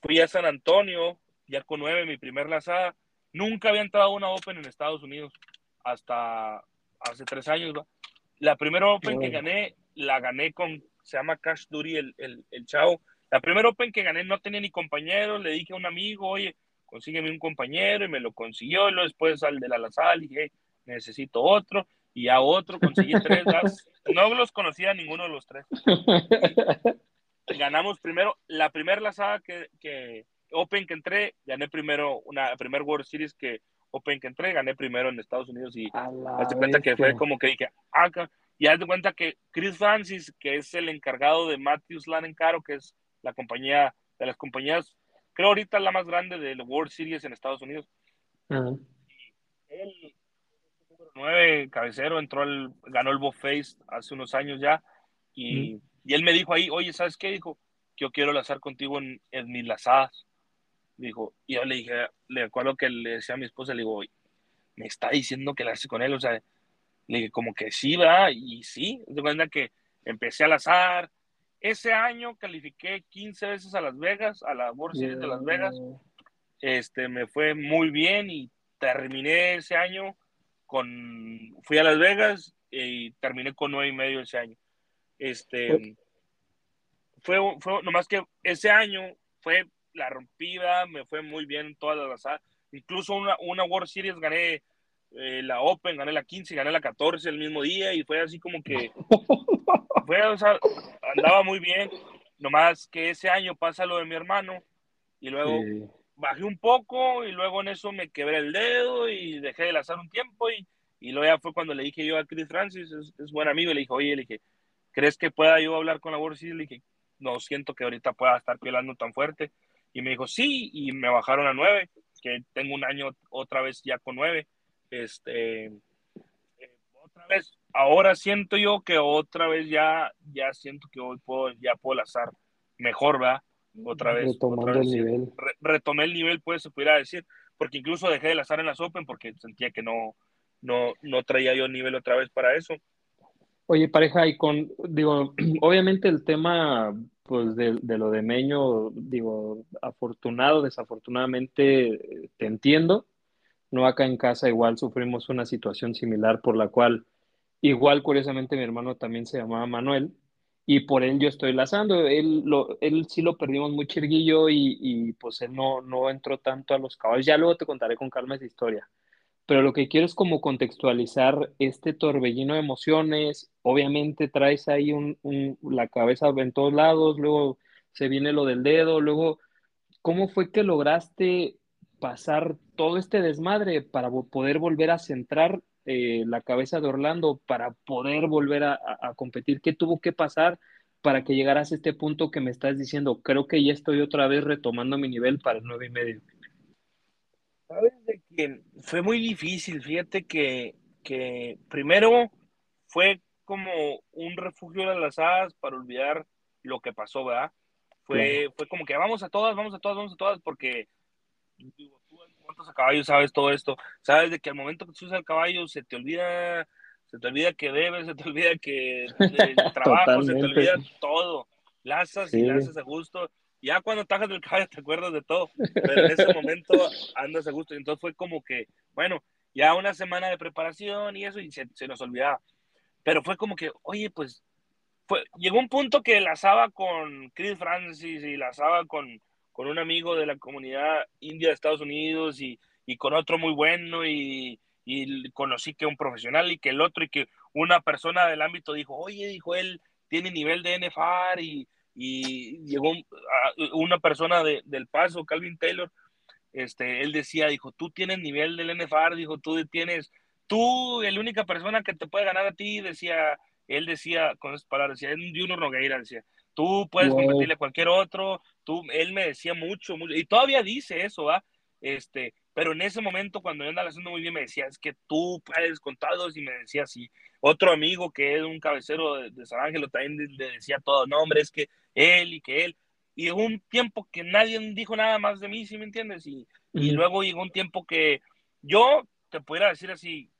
fui a San Antonio, ya con nueve, mi primer lazada. Nunca había entrado a una Open en Estados Unidos, hasta hace tres años, La primera Open que gané, la gané con, se llama Cash Duty, el, el, el chavo. La primera Open que gané no tenía ni compañero, le dije a un amigo, oye, consígueme un compañero, y me lo consiguió, y luego después al de la lazada, le dije, necesito otro, y a otro conseguí [LAUGHS] tres No los conocía ninguno de los tres. [LAUGHS] Ganamos primero, la primera lazada que, que Open que entré, gané primero una primer World Series que Open que entré, gané primero en Estados Unidos y hazte cuenta que fue como que dije, acá, ah, y hazte cuenta que Chris Francis, que es el encargado de Matthews Land Caro, que es la compañía de las compañías, creo ahorita la más grande del World Series en Estados Unidos. él 9, cabecero, entró el, ganó el Face hace unos años ya, y, y, él me dijo ahí, oye, ¿sabes qué? Dijo, yo quiero lazar contigo en, en mis lazadas. Dijo, y yo le dije, le acuerdo que le decía a mi esposa, le digo, me está diciendo que la hace con él, o sea, le dije, como que sí, ¿verdad? Y sí, de cuenta que empecé a lazar. Ese año califiqué 15 veces a Las Vegas, a la World Series de Las Vegas. Este, me fue muy bien y terminé ese año con, fui a Las Vegas y terminé con nueve y medio ese año. Este, fue, fue nomás que ese año fue la rompida, me fue muy bien en todas las asadas. Incluso una, una World Series gané eh, la Open, gané la 15, gané la 14 el mismo día y fue así como que [LAUGHS] fue, o sea, andaba muy bien. Nomás que ese año pasa lo de mi hermano y luego bajé un poco y luego en eso me quebré el dedo y dejé de lanzar un tiempo y, y luego ya fue cuando le dije yo a Chris Francis, es, buen amigo, y le dije, oye, le dije, ¿crees que pueda yo hablar con la World Series? Le dije, no siento que ahorita pueda estar pelando tan fuerte. Y me dijo, sí, y me bajaron a nueve, que tengo un año otra vez ya con nueve. Este, eh, otra vez, ahora siento yo que otra vez ya, ya siento que hoy puedo, ya puedo lanzar mejor, ¿verdad? otra vez. Retomando el nivel. retomé el nivel, pues se pudiera decir, porque incluso dejé de lanzar en las Open porque sentía que no, no, no traía yo nivel otra vez para eso. Oye, pareja, y con, digo, [CLEARS THROAT] obviamente el tema, pues, de, de lo de Meño, digo, afortunado, desafortunadamente, te entiendo. No acá en casa igual sufrimos una situación similar por la cual, igual curiosamente mi hermano también se llamaba Manuel, y por él yo estoy lazando. Él, lo, él sí lo perdimos muy chirguillo y, y, pues él no, no entró tanto a los caballos. Ya luego te contaré con calma esa historia. Pero lo que quiero es como contextualizar este torbellino de emociones. Obviamente traes ahí un, un, la cabeza en todos lados, luego se viene lo del dedo, luego, ¿cómo fue que lograste pasar todo este desmadre para poder volver a centrar eh, la cabeza de Orlando para poder volver a, competir? ¿Qué tuvo que pasar para que llegaras a este punto que me estás diciendo? Creo que ya estoy otra vez retomando mi nivel para el nueve y medio. Sabes de que fue muy difícil, fíjate que, que primero fue como un refugio de las hadas para olvidar lo que pasó, ¿verdad? Fue, fue como que vamos a todas, vamos a todas, vamos a todas, porque a caballo sabes todo esto, sabes de que al momento que subes al caballo se te olvida, se te olvida que debes, [LAUGHS] se te olvida que el trabajo, se te olvida todo, lazas y lazas a gusto, ya cuando tajas del caballo te acuerdas de todo, pero en ese momento andas a gusto, entonces fue como que, bueno, ya una semana de preparación y eso, y se, se nos olvidaba, pero fue como que, oye, pues, fue, llegó un punto que lazaba con Chris Francis y lazaba con con un amigo de la comunidad india de Estados Unidos y, y con otro muy bueno y, y, conocí que un profesional y que el otro y que una persona del ámbito dijo, oye, dijo él, tiene nivel de NFR y, y llegó una persona de, del Paso, Calvin Taylor, este, él decía, dijo, tú tienes nivel del NFR, dijo, tú tienes, tú, la única persona que te puede ganar a ti, decía, él decía, con esas palabras, decía, Junior Nogueira, decía, tú puedes competirle a cualquier otro, tú, él me decía mucho, mucho, y todavía dice eso, ¿va? Este, pero en ese momento, cuando yo andaba haciendo muy bien, me decía, es que tú puedes con todos, y me decía así. Otro amigo que es un cabecero de, San Ángelo también le decía todo, no, hombre, es que él y que él. Y llegó un tiempo que nadie dijo nada más de mí, ¿sí me entiendes? Y, y luego llegó un tiempo que yo te pudiera decir así,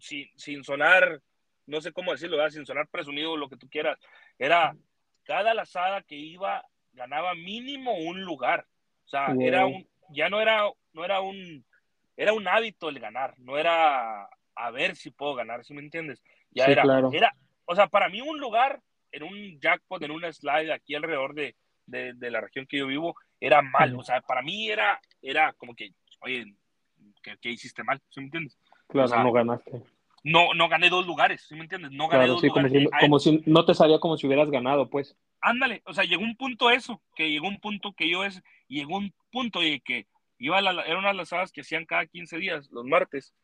sin, sin sonar, no sé cómo decirlo, sin sonar presumido, lo que tú quieras, era cada lazada que iba ganaba mínimo un lugar. O sea, era un, ya no era, no era un, era un hábito el ganar, no era a ver si puedo ganar, ¿sí me entiendes? Ya era, era, o sea, para mí un lugar en un jackpot, en una slide aquí alrededor de, de, la región que yo vivo, era mal, o sea, para mí era, era como que, oye, ¿qué, hiciste mal? ¿Sí me entiendes? Claro, no ganaste. No, no gané dos lugares, ¿sí me entiendes? No gané dos lugares. Como si, como si no te salía como si hubieras ganado, pues. Ándale, o sea, llegó un punto eso, que llegó un punto que yo es, llegó un punto de que iba a la, eran unas lazadas que hacían cada 15 días, los martes,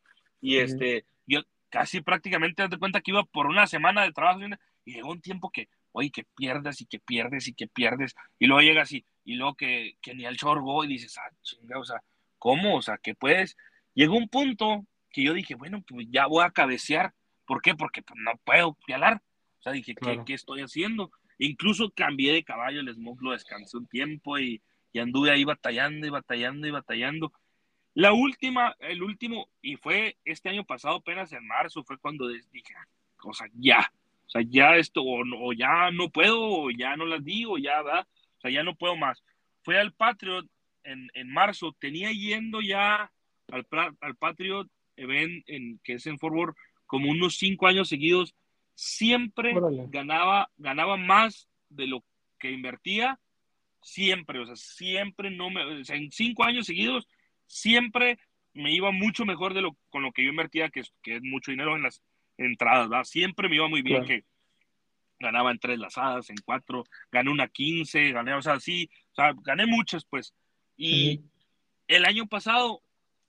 y este, yo casi prácticamente te cuenta que iba por una semana de trabajo, y llegó un tiempo que, oye, que pierdes y que pierdes y que pierdes, y luego llegas y, y luego que, que ni al chorgo y dices, ah, chinga, o sea, ¿cómo? O sea, que puedes, llegó un punto que yo dije, bueno, pues ya voy a cabecear, ¿por qué? Porque pues, no puedo pialar, o sea, dije, ¿qué, ¿qué estoy haciendo? Incluso cambié de caballo, el Smoke lo descansé un tiempo y, y anduve ahí batallando y batallando y batallando. La última, el último, y fue este año pasado, apenas en marzo, fue cuando dije, ah, o sea, ya, sea, ya esto, o, ya no puedo, o ya no las digo, ya va, o sea, ya no puedo más. Fue al Patriot en, en marzo, tenía yendo ya al, al Patriot Event, en, que es en Forward, como unos cinco años seguidos, siempre ganaba, ganaba más de lo que invertía siempre, o sea, siempre no me, o sea, en cinco años seguidos, siempre me iba mucho mejor de lo con lo que yo invertía, que que es mucho dinero en las entradas, ¿verdad? Siempre me iba muy bien, que ganaba en tres lazadas, en cuatro, gané una quince, gané, o sea, sí, o sea, gané muchas, pues. Y el año pasado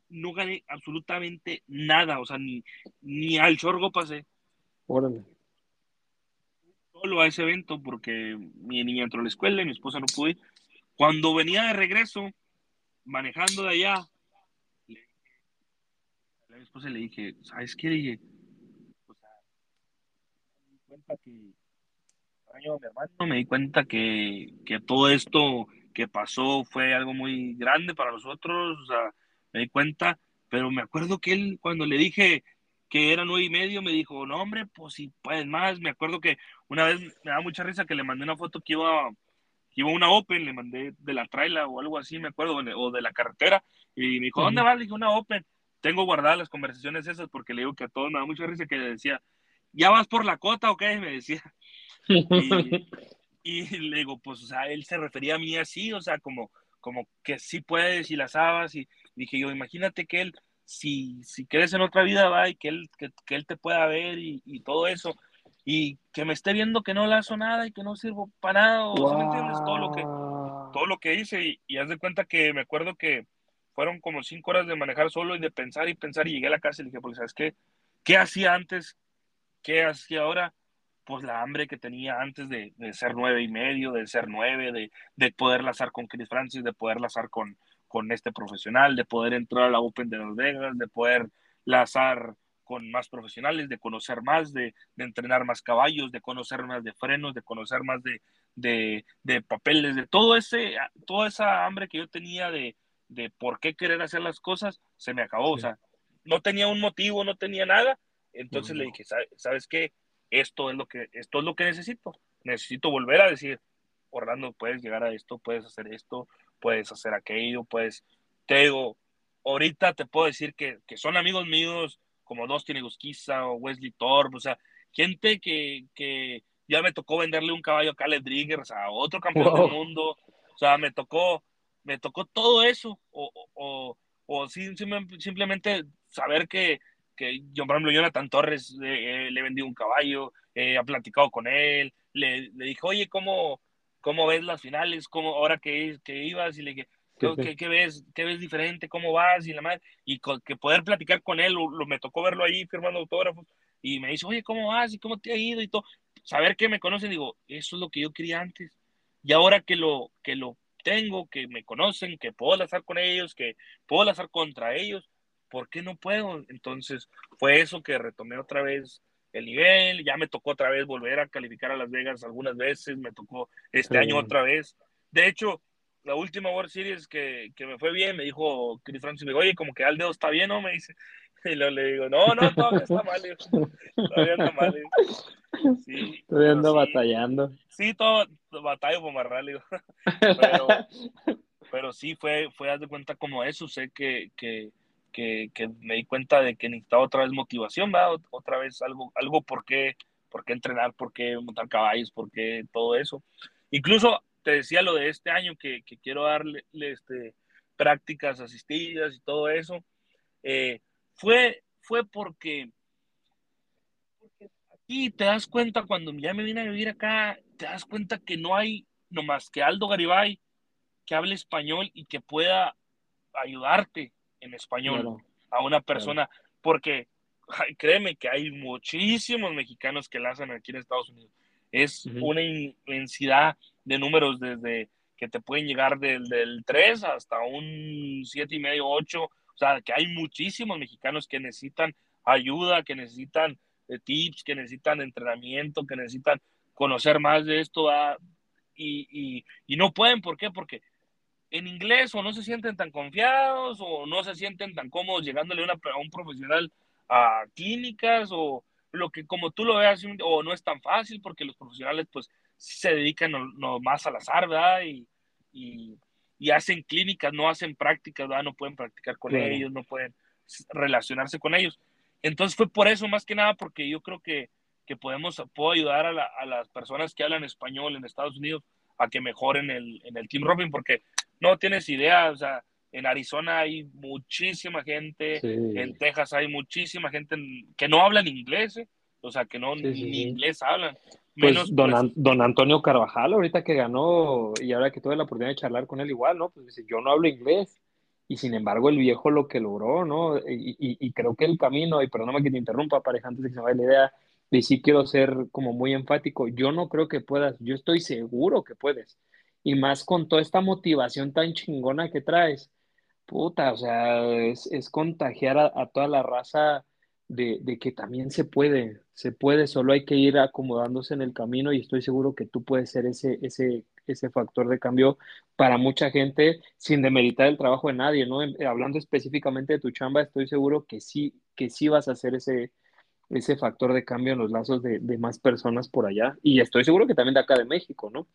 no gané absolutamente nada, o sea, ni, ni al chorgo pasé. Órale solo a ese evento porque mi niña entró a la escuela y mi esposa no pudo ir. Cuando venía de regreso, manejando de allá, a mi esposa le dije, ¿sabes qué? Dije, o sea, me di cuenta que, mi hermano, me di cuenta que, que todo esto que pasó fue algo muy grande para nosotros, o sea, me di cuenta, pero me acuerdo que él, cuando le dije, que era nueve y medio, me dijo, no, hombre, pues si puedes más. Me acuerdo que una vez me da mucha risa que le mandé una foto que iba, que iba una Open, le mandé de la traila o algo así, me acuerdo, o de la carretera, y me dijo, ¿dónde vas? Le dije, una Open. Tengo guardadas las conversaciones esas porque le digo que a todos me da mucha risa que le decía, ¿ya vas por la cota o qué? [LAUGHS] Me decía. [LAUGHS] Y, le digo, pues, o sea, él se refería a mí así, o sea, como, como que sí puedes y las habas, y dije yo, imagínate que él si, si crees en otra vida, va, y que él, que, él te pueda ver y, todo eso, y que me esté viendo que no le hago nada y que no sirvo para nada, o me entiendes? Todo lo que, todo lo que hice, y, haz de cuenta que me acuerdo que fueron como cinco horas de manejar solo y de pensar y pensar, y llegué a la casa y dije, pues, ¿sabes qué? ¿Qué hacía antes? ¿Qué hacía ahora? Pues la hambre que tenía antes de, ser nueve y medio, de ser nueve, de, de poder lazar con Chris Francis, de poder lazar con, con este profesional, de poder entrar a la Open de Las Vegas, de poder lazar con más profesionales, de conocer más, de, entrenar más caballos, de conocer más de frenos, de conocer más de, de, papeles, de todo ese, toda esa hambre que yo tenía de, de por qué querer hacer las cosas, se me acabó. O sea, no tenía un motivo, no tenía nada. Entonces le dije, ¿sabes qué? Esto es lo que, esto es lo que necesito. Necesito volver a decir, Orlando, puedes llegar a esto, puedes hacer esto, puedes hacer aquello, pues te digo, ahorita te puedo decir que, que son amigos míos como Dustin Egusquiza o Wesley Thorpe, o sea, gente que, que ya me tocó venderle un caballo a Caleb Driggers, a otro campeón del mundo, o sea, me tocó, me tocó todo eso, o, o, o simplemente saber que, que yo, por ejemplo, Jonathan Torres eh, le vendí un caballo, eh, ha platicado con él, le, le dije, oye, ¿cómo, ¿cómo ves las finales? ¿Cómo, ahora que, que ibas? Y le dije, ¿qué, qué, ves, ¿qué ves diferente? ¿Cómo vas? Y la madre, y que poder platicar con él, lo, me tocó verlo ahí firmando autógrafos, y me dice, oye, ¿cómo vas? ¿Y cómo te ha ido? Y todo, saber que me conocen, digo, eso es lo que yo quería antes. Y ahora que lo, que lo tengo, que me conocen, que puedo lanzar con ellos, que puedo lanzar contra ellos, ¿por qué no puedo? Entonces fue eso que retomé otra vez el nivel, ya me tocó otra vez volver a calificar a Las Vegas algunas veces, me tocó este año otra vez. De hecho, la última World Series que, que me fue bien, me dijo Chris Francis, me dijo, oye, como que al dedo está bien, ¿no? Me dice. [LAUGHS] Y luego le digo, no, no, todavía está mal. Todavía anda mal. Sí, [LAUGHS] todavía ando batallando. Sí, todo, batallo por marrar, digo. [LAUGHS] Pero, pero sí, fue, fue, haz de cuenta como eso, sé que, que, que, me di cuenta de que necesitaba otra vez motivación, ¿verdad? Otra vez algo, algo por qué, por qué entrenar, por qué montar caballos, por qué todo eso. Incluso te decía lo de este año que, que quiero darle este, prácticas asistidas y todo eso. Eh, fue, fue porque, porque aquí te das cuenta, cuando ya me vine a vivir acá, te das cuenta que no hay nomás que Aldo Garibay que hable español y que pueda ayudarte en español a una persona, porque créeme que hay muchísimos mexicanos que la hacen aquí en Estados Unidos. Es una inmensidad de números desde que te pueden llegar del, del 3 hasta un 7 y medio, 8 o sea, que hay muchísimos mexicanos que necesitan ayuda, que necesitan eh, tips, que necesitan entrenamiento, que necesitan conocer más de esto y, no pueden, ¿por qué? Porque en inglés o no se sienten tan confiados o no se sienten tan cómodos llegándole a un profesional a clínicas o lo que como tú lo veas o no es tan fácil porque los profesionales pues se dedican no, más al azar, ¿verdad? y, y hacen clínicas, no hacen prácticas, no pueden practicar con ellos, no pueden relacionarse con ellos. Entonces fue por eso, más que nada, porque yo creo que, que podemos, puedo ayudar a, a, las personas que hablan español en Estados Unidos a que mejoren el, en el Team Robin, porque no tienes idea, o sea, en Arizona hay muchísima gente, en Texas hay muchísima gente que no hablan inglés, ¿eh? o sea, que no ni inglés hablan. Pues don, pues don, Antonio Carvajal, ahorita que ganó y ahora que tuve la oportunidad de charlar con él igual, ¿no? Pues dice, yo no hablo inglés y sin embargo el viejo lo que logró, ¿no? Y, y, creo que el camino, y perdóname que te interrumpa, pareja, antes de que se me vaya la idea, y sí quiero ser como muy enfático, yo no creo que puedas, yo estoy seguro que puedes, y más con toda esta motivación tan chingona que traes, puta, o sea, es, contagiar a, toda la raza de, de, que también se puede, se puede, solo hay que ir acomodándose en el camino y estoy seguro que tú puedes ser ese, ese, ese factor de cambio para mucha gente sin demeritar el trabajo de nadie, ¿no? Eh, hablando específicamente de tu chamba, estoy seguro que sí, que sí vas a ser ese, ese factor de cambio en los lazos de, de más personas por allá y estoy seguro que también de acá de México, ¿no?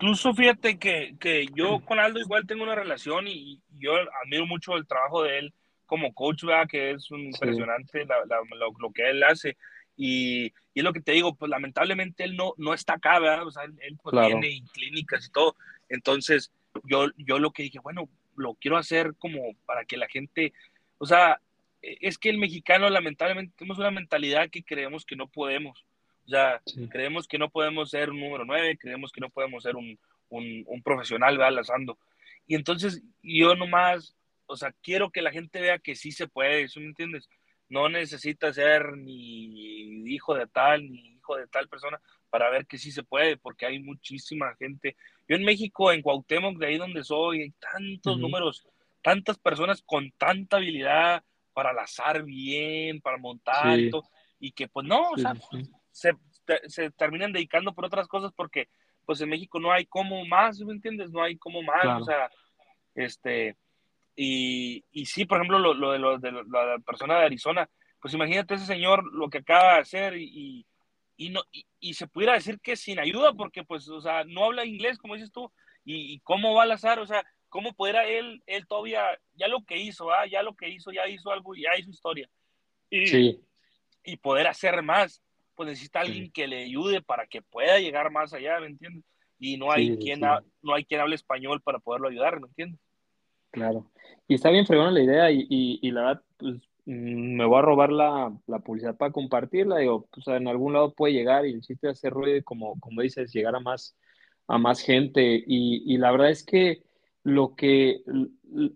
Incluso fíjate que, que yo con Aldo igual tengo una relación y yo admiro mucho el trabajo de él como coach, ¿verdad? Que es un impresionante lo, que él hace. Y, y, es lo que te digo, pues lamentablemente él no, no está acá, ¿verdad? O sea, él, pues, tiene clínicas y todo. Entonces, yo, yo lo que dije, bueno, lo quiero hacer como para que la gente, o sea, e, es que el mexicano lamentablemente tenemos una mentalidad que creemos que no podemos. O sea, creemos que no podemos ser un número nueve, creemos que no podemos ser un, un, un profesional, ¿verdad? Lanzando. Y entonces yo nomás o sea, quiero que la gente vea que sí se puede, ¿sí me entiendes? No necesita ser ni hijo de tal, ni hijo de tal persona para ver que sí se puede, porque hay muchísima gente. Yo en México, en Cuauhtémoc, de ahí donde soy, hay tantos números, tantas personas con tanta habilidad para lazar bien, para montar y, todo, y que pues no, o sea, se, se, terminan dedicando por otras cosas porque pues en México no hay como más, ¿me entiendes? No hay como más, o sea, este, y, y sí, por ejemplo, lo, lo, de, lo, de, la persona de Arizona, pues imagínate ese señor lo que acaba de hacer y, y no, y, se pudiera decir que sin ayuda, porque pues, o sea, no habla inglés, como dices tú, y, cómo va al azar, o sea, cómo pudiera él, él todavía, ya lo que hizo, ¿ah? ya lo que hizo, ya hizo algo, ya hizo historia. Y, sí. y poder hacer más, pues necesita alguien que le ayude para que pueda llegar más allá, ¿me entiendes? Y no hay, quien, no hay quien hable español para poderlo ayudar, ¿me entiendes? Claro. Y está bien fregona la idea y, y, la verdad, pues mm, me voy a robar la, publicidad para compartirla, digo, pues en algún lado puede llegar y el chiste de hacer ruido, como, como dices, llegar a más, a más gente. Y, la verdad es que lo que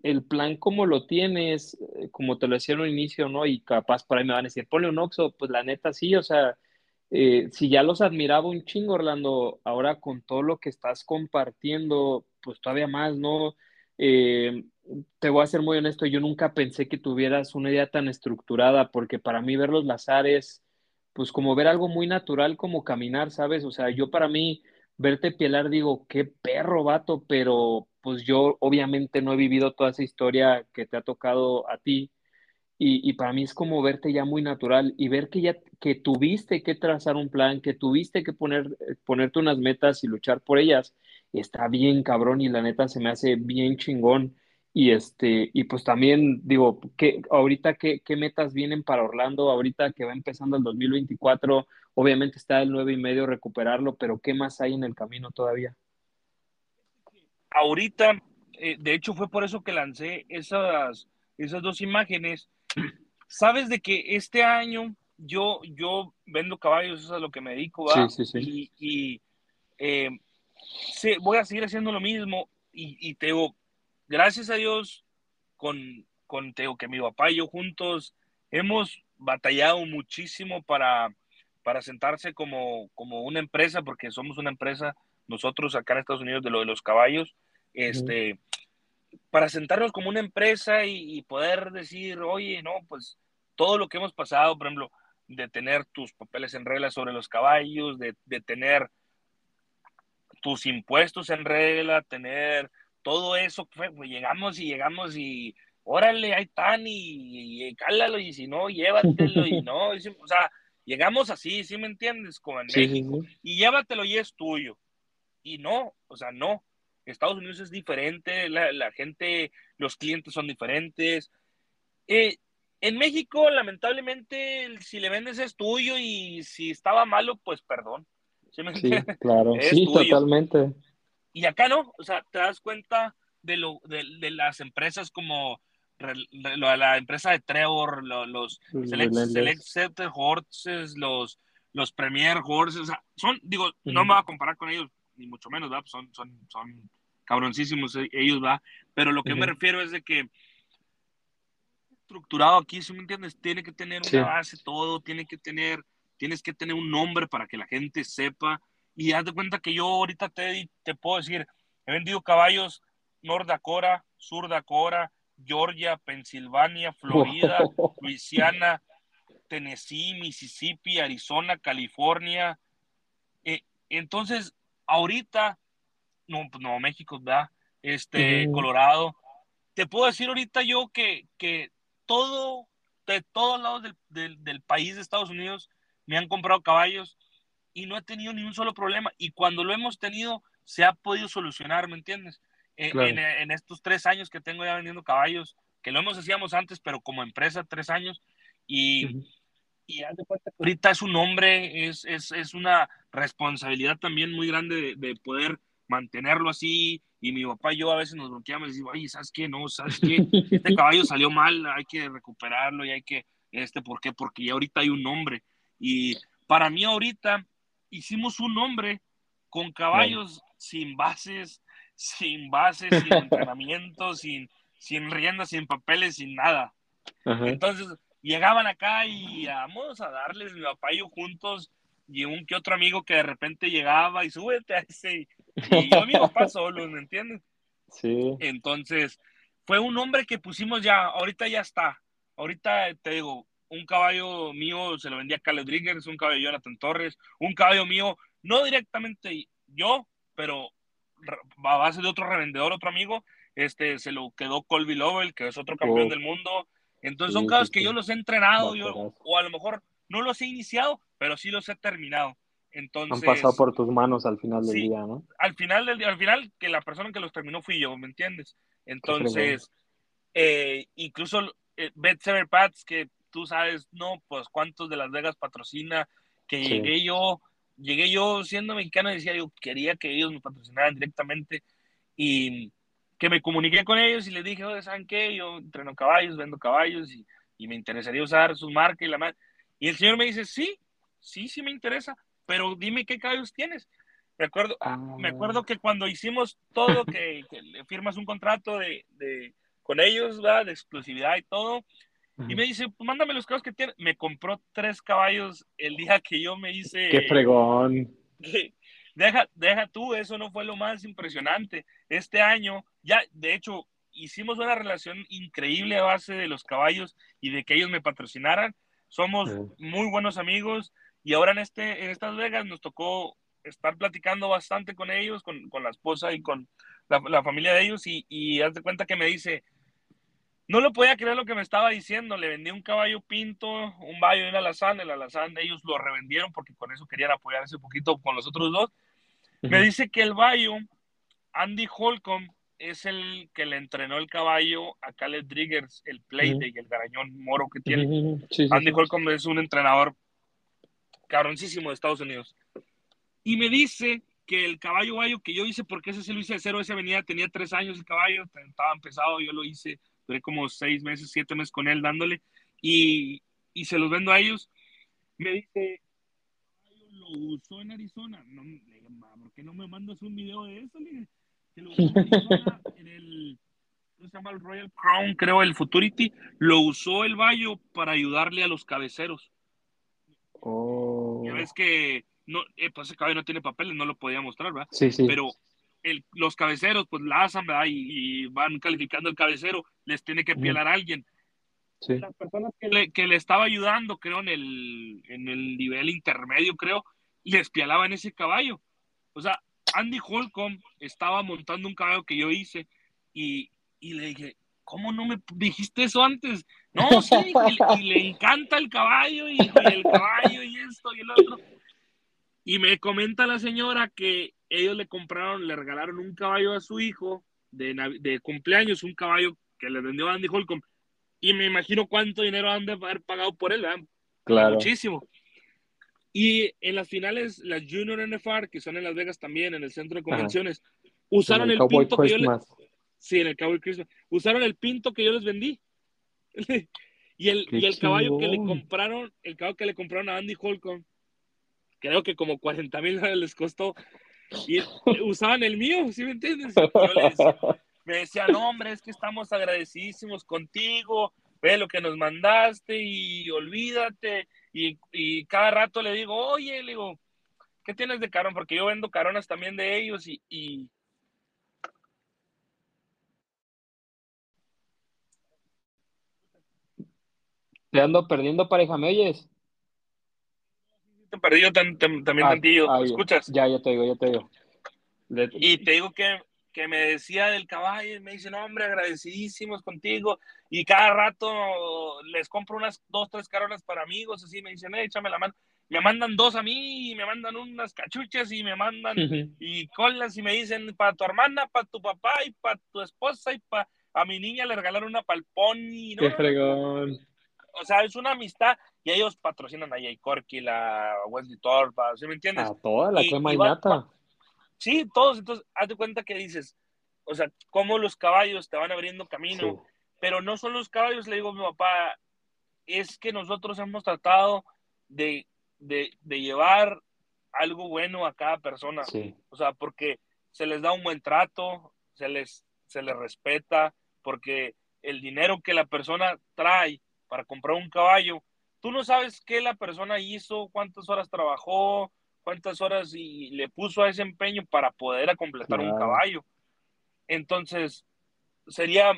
el plan como lo tienes, eh, como te lo decía en un inicio, ¿no? Y capaz por ahí me van a decir, ponle un Oxxo, pues la neta sí, o sea, eh, si ya los admiraba un chingo, Orlando, ahora con todo lo que estás compartiendo, pues todavía más, ¿no? Eh, te voy a ser muy honesto, yo nunca pensé que tuvieras una idea tan estructurada, porque para mí ver los lazares, pues como ver algo muy natural como caminar, ¿sabes? O sea, yo para mí verte pielar digo, qué perro vato, pero pues yo obviamente no he vivido toda esa historia que te ha tocado a ti. Y, para mí es como verte ya muy natural y ver que ya que tuviste que trazar un plan, que tuviste que poner, ponerte unas metas y luchar por ellas, está bien cabrón y la neta se me hace bien chingón. Y este, y pues también digo, que ahorita qué, qué metas vienen para Orlando, ahorita que va empezando el 2024, obviamente está el 9 y medio recuperarlo, pero ¿qué más hay en el camino todavía? Ahorita, eh, de hecho fue por eso que lancé esas, esas dos imágenes. Sabes de que este año yo, yo vendo caballos, eso es a lo que me dedico, Sí, sí, sí. Y, eh, voy a seguir haciendo lo mismo y, y te digo, gracias a Dios, con, con Teo, que mi papá y yo juntos hemos batallado muchísimo para, para sentarse como, como una empresa, porque somos una empresa, nosotros acá en Estados Unidos, de lo de los caballos, este, para sentarnos como una empresa y, poder decir, oye, no, pues todo lo que hemos pasado, por ejemplo, de tener tus papeles en regla sobre los caballos, de, de tener tus impuestos en regla, tener todo eso, pues, llegamos y llegamos y órale, ahí están y, cálalo y si no, llévatelo y no, o sea, llegamos así, ¿sí me entiendes? Como en México, y llévatelo y es tuyo. Y no, o sea, no. Estados Unidos es diferente, la, gente, los clientes son diferentes. Eh, en México, lamentablemente, si le vendes es tuyo y si estaba malo, pues perdón. ¿Sí, me sí claro, [LAUGHS] sí, totalmente. Y acá no, o sea, te das cuenta de, lo, de, las empresas como la, empresa de Trevor, los, Select, Horses, los, los Premier Horses, o sea, son, digo, no me voy a comparar con ellos, ni mucho menos, ¿verdad? Son, son, son cabroncísimos e, ellos, ¿va? Pero lo que me refiero es de que estructurado aquí, si me entiendes, tiene que tener una base, todo, tiene que tener, tienes que tener un nombre para que la gente sepa y haz de cuenta que yo ahorita te, te puedo decir, he vendido caballos North Dakota, Sur Dakota, Georgia, Pensilvania, Florida, [LAUGHS] Luisiana, Tennessee, Mississippi, Arizona, California. Eh, entonces, ahorita, no, pues, no, México, ¿verdad? Este, Colorado. Te puedo decir ahorita yo que, que todo, de todos lados del, del, del país de Estados Unidos me han comprado caballos y no he tenido ni un solo problema. Y cuando lo hemos tenido, se ha podido solucionar, ¿me entiendes? En, estos tres años que tengo ya vendiendo caballos, que lo hemos hacíamos antes, pero como empresa, tres años, y, y ahorita es un hombre, es, es, es, una responsabilidad también muy grande de, poder mantenerlo así, y mi papá y yo a veces nos bloqueamos y decimos, oye, ¿sabes qué? No, ¿sabes qué? Este caballo [LAUGHS] salió mal, hay que recuperarlo y hay que, este, ¿por qué? Porque ya ahorita hay un nombre. Y para mí ahorita, hicimos un nombre con caballos sin bases, sin bases, sin [LAUGHS] entrenamiento, sin, sin riendas, sin papeles, sin nada. Entonces llegaban acá y vamos a darles mi papá juntos y un que otro amigo que de repente llegaba y súbete a ese. Y yo mi papá solo, ¿me entiendes? Sí. Entonces fue un nombre que pusimos ya, ahorita ya está. Ahorita te digo, un caballo mío se lo vendía a Caleb Driggers, un caballo de Jonathan Torres, un caballo mío, no directamente yo, pero a base de otro revendedor, otro amigo, este, se lo quedó Colby Lovell, que es otro campeón del mundo. Entonces son caballos que yo los he entrenado, yo, o a lo mejor no los he iniciado, pero sí los he terminado. Entonces, Han pasado por tus manos al final del día, ¿no? Al final del día, al final que la persona que los terminó fui yo, ¿me entiendes? Entonces, eh, incluso eh, Bet Sever Pats, que tú sabes, no, pues cuántos de Las Vegas patrocina, que llegué yo, llegué yo siendo mexicano y decía, yo quería que ellos me patrocinaran directamente y que me comuniqué con ellos y les dije, oye, ¿saben qué? Yo entreno caballos, vendo caballos y y me interesaría usar su marca y la marca. Y el señor me dice, sí, sí, sí me interesa, pero dime qué caballos tienes. Me acuerdo, me acuerdo que cuando hicimos todo, [LAUGHS] que, le firmas un contrato de, de con ellos, ¿verdad? de exclusividad y todo, y me dice, pues mándame los caballos que tiene. Me compró tres caballos el día que yo me hice. ¡Qué fregón! [LAUGHS] Deja, deja tú, eso no fue lo más impresionante. Este año, ya, de hecho, hicimos una relación increíble a base de los caballos y de que ellos me patrocinaran. Somos muy buenos amigos y ahora en, este, en estas Vegas nos tocó estar platicando bastante con ellos, con, con la esposa y con la, la familia de ellos y, y haz de cuenta que me dice, no lo podía creer lo que me estaba diciendo. Le vendí un caballo pinto, un bayo y una alazán. El alazán ellos lo revendieron porque con eso querían apoyarse un poquito con los otros dos. Me dice que el bayo, Andy Holcomb, es el que le entrenó el caballo a Caleb Driggers, el play y el garañón moro que tiene. Andy Holcomb es un entrenador cabroncísimo de Estados Unidos. Y me dice que el caballo bayo que yo hice, porque ese sí lo hice de cero, ese venía, tenía tres años el caballo, estaba empezado, yo lo hice duré como seis meses, siete meses con él dándole y, y se los vendo a ellos. Me dice, lo usó en Arizona. No, le dije, ¿por qué no me mandas un video de eso? Le dije, que lo usó en Arizona [LAUGHS] en el, ¿cómo se llama? El Royal Crown, creo, el Futurity. Lo usó el Bayo para ayudarle a los cabeceros. Oh. Ya ves que no, eh, pues ese caballo no tiene papeles, no lo podía mostrar, ¿verdad? Sí, sí. Pero los cabeceros, pues la hacen, ¿verdad? Y, van calificando el cabecero, les tiene que pielar a alguien. Sí. Las personas que le, que le, estaba ayudando, creo, en el, en el nivel intermedio, creo, les pialaban ese caballo. O sea, Andy Holcomb estaba montando un caballo que yo hice y, y le dije, ¿cómo no me dijiste eso antes? No, sí, y, le encanta el caballo y, y el caballo y esto y el otro. Y me comenta la señora que ellos le compraron, le regalaron un caballo a su hijo de, de cumpleaños, un caballo que le vendió Andy Holcomb. Y me imagino cuánto dinero han de haber pagado por él, ¿verdad? Claro. Muchísimo. Y en las finales, las Junior NFR, que son en Las Vegas también, en el centro de convenciones, Ajá. usaron el, el pinto Christmas. que yo les... Sí, en el Cowboy Christmas. Usaron el pinto que yo les vendí. [LAUGHS] y el, y el caballo que le compraron, el caballo que le compraron a Andy Holcomb, creo que como 40 mil les costó. Y [LAUGHS] usaban el mío, ¿sí me entiendes? Me decía, no, hombre, es que estamos agradecidísimos contigo, ve lo que nos mandaste y olvídate. Y, y cada rato le digo, oye, le digo, ¿qué tienes de carón? Porque yo vendo caronas también de ellos y, y... Te ando perdiendo pareja, ¿me oyes? Te perdí yo tan, tan, también Ah, tantillo, ah, ¿me ya. escuchas? Ya, ya te digo, ya te digo. Le- Y te digo que, que me decía del caballo, y me dice, no, hombre, agradecidísimos contigo. Y cada rato les compro unas dos, tres caronas para amigos, así me dicen, eh, échame la mano. Me mandan dos a mí, y me mandan unas cachuchas, y me mandan y colas, y me dicen, para tu hermana, para tu papá, y para tu esposa, y para a mi niña le regalaron una palponi. Qué fregón. O sea, es una amistad, y ellos patrocinan a Jay Corky, la Wesley Torpa, ¿sí me entiendes? A toda la Y- crema y va- innata. Sí, todos, entonces, haz de cuenta que dices, o sea, cómo los caballos te van abriendo camino, Sí. pero no son los caballos, le digo a mi papá, es que nosotros hemos tratado de, de, de llevar algo bueno a cada persona, Sí. o sea, porque se les da un buen trato, se les, se les respeta, porque el dinero que la persona trae para comprar un caballo, tú no sabes qué la persona hizo, cuántas horas trabajó, cuántas horas y le puso a ese empeño para poder completar un caballo. Entonces, sería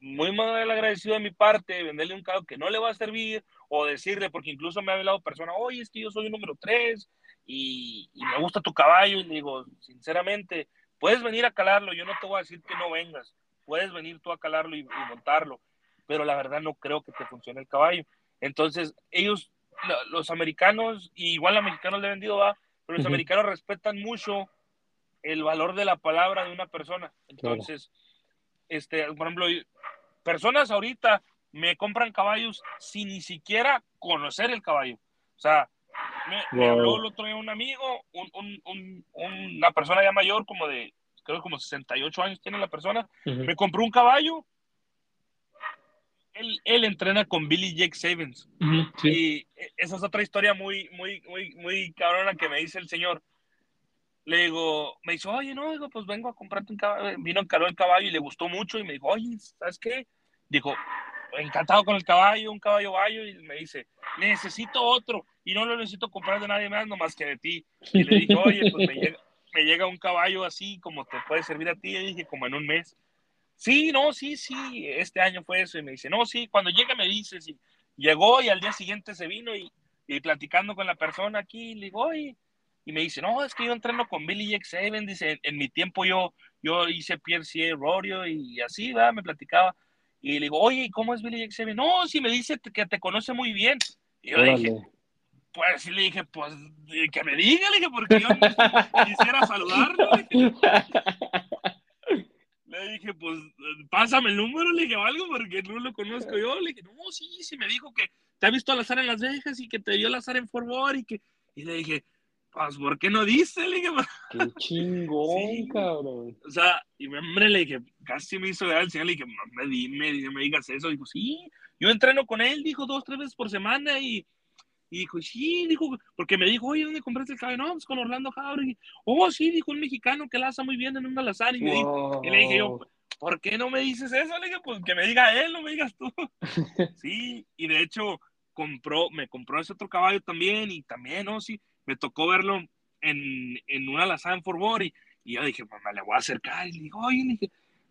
muy mal agradecido de mi parte venderle un caballo que no le va a servir o decirle, porque incluso me ha hablado persona, oye, es que yo soy el número 3 y, y me gusta tu caballo. Y le digo, sinceramente, puedes venir a calarlo, yo no te voy a decir que no vengas, puedes venir tú a calarlo y, y montarlo, pero la verdad no creo que te funcione el caballo. Entonces, ellos, los americanos, y igual a mexicanos le he vendido, va, pero los americanos respetan mucho el valor de la palabra de una persona. Entonces, este, por ejemplo, personas ahorita me compran caballos sin ni siquiera conocer el caballo. O sea, me, me Wow. habló el otro día un amigo, un, un- un- una persona ya mayor, como de, creo como 68 años tiene la persona, me compró un caballo. Él, él, entrena con Billy Jake Savens. Y esa es otra historia muy, muy, muy, muy cabrona que me dice el señor. Le digo, me dice, oye, no, digo, pues vengo a comprarte un caballo. Vino, encaró el caballo y le gustó mucho. Y me dijo, oye, ¿sabes qué? Dijo, encantado con el caballo, un caballo bayo. Y me dice, necesito otro. Y no lo necesito comprar de nadie más, nomás que de ti. Y le dije, oye, pues me [LAUGHS] llega, me llega un caballo así como te puede servir a ti. Y dije, como en un mes. Sí, no, sí, sí, este año fue eso. Y me dice, no, sí, cuando llegue me dices. Y llegó y al día siguiente se vino y, y platicando con la persona aquí, le digo, oye, y me dice, no, es que yo entreno con Billy X7, dice, en, mi tiempo yo, yo hice Pierre Rorio y así, ¿verdad? Me platicaba. Y le digo, oye, ¿cómo es Billy X7? No, sí, me dice que te conoce muy bien. Y yo dije, pues sí, le dije, pues que me diga, le dije, porque yo quisiera saludarlo. [LAUGHS] Le dije, pues, pásame el número, le dije, algo, porque no lo conozco yo. Le dije, no, sí, sí, me dijo que te ha visto al azar en Las Vegas y que te vio al azar en Fort Worth y que... Y le dije, pues, ¿por qué no dice? Le dije, qué [LAUGHS] chingón, cabrón. O sea, y me, hombre, le dije, casi me hizo dar el señor, le dije, me, dime, me digas eso. Dijo, sí, yo entreno con él, dijo, dos, tres veces por semana y y dijo, sí, dijo, porque me dijo, oye, ¿dónde compraste el caballo? No, pues con Orlando Jauregui. Oh, sí, dijo un mexicano que la hace muy bien en un alazán. Y, me dijo, y le dije yo, ¿por qué no me dices eso? Le dije, pues que me diga él, no me digas tú. [LAUGHS] sí, y de hecho, compró, me compró ese otro caballo también, y también, ¿no? Sí, me tocó verlo en, en un alazán Fort Worth, y, yo dije, me le voy a acercar. Y le dije, oye, le dije,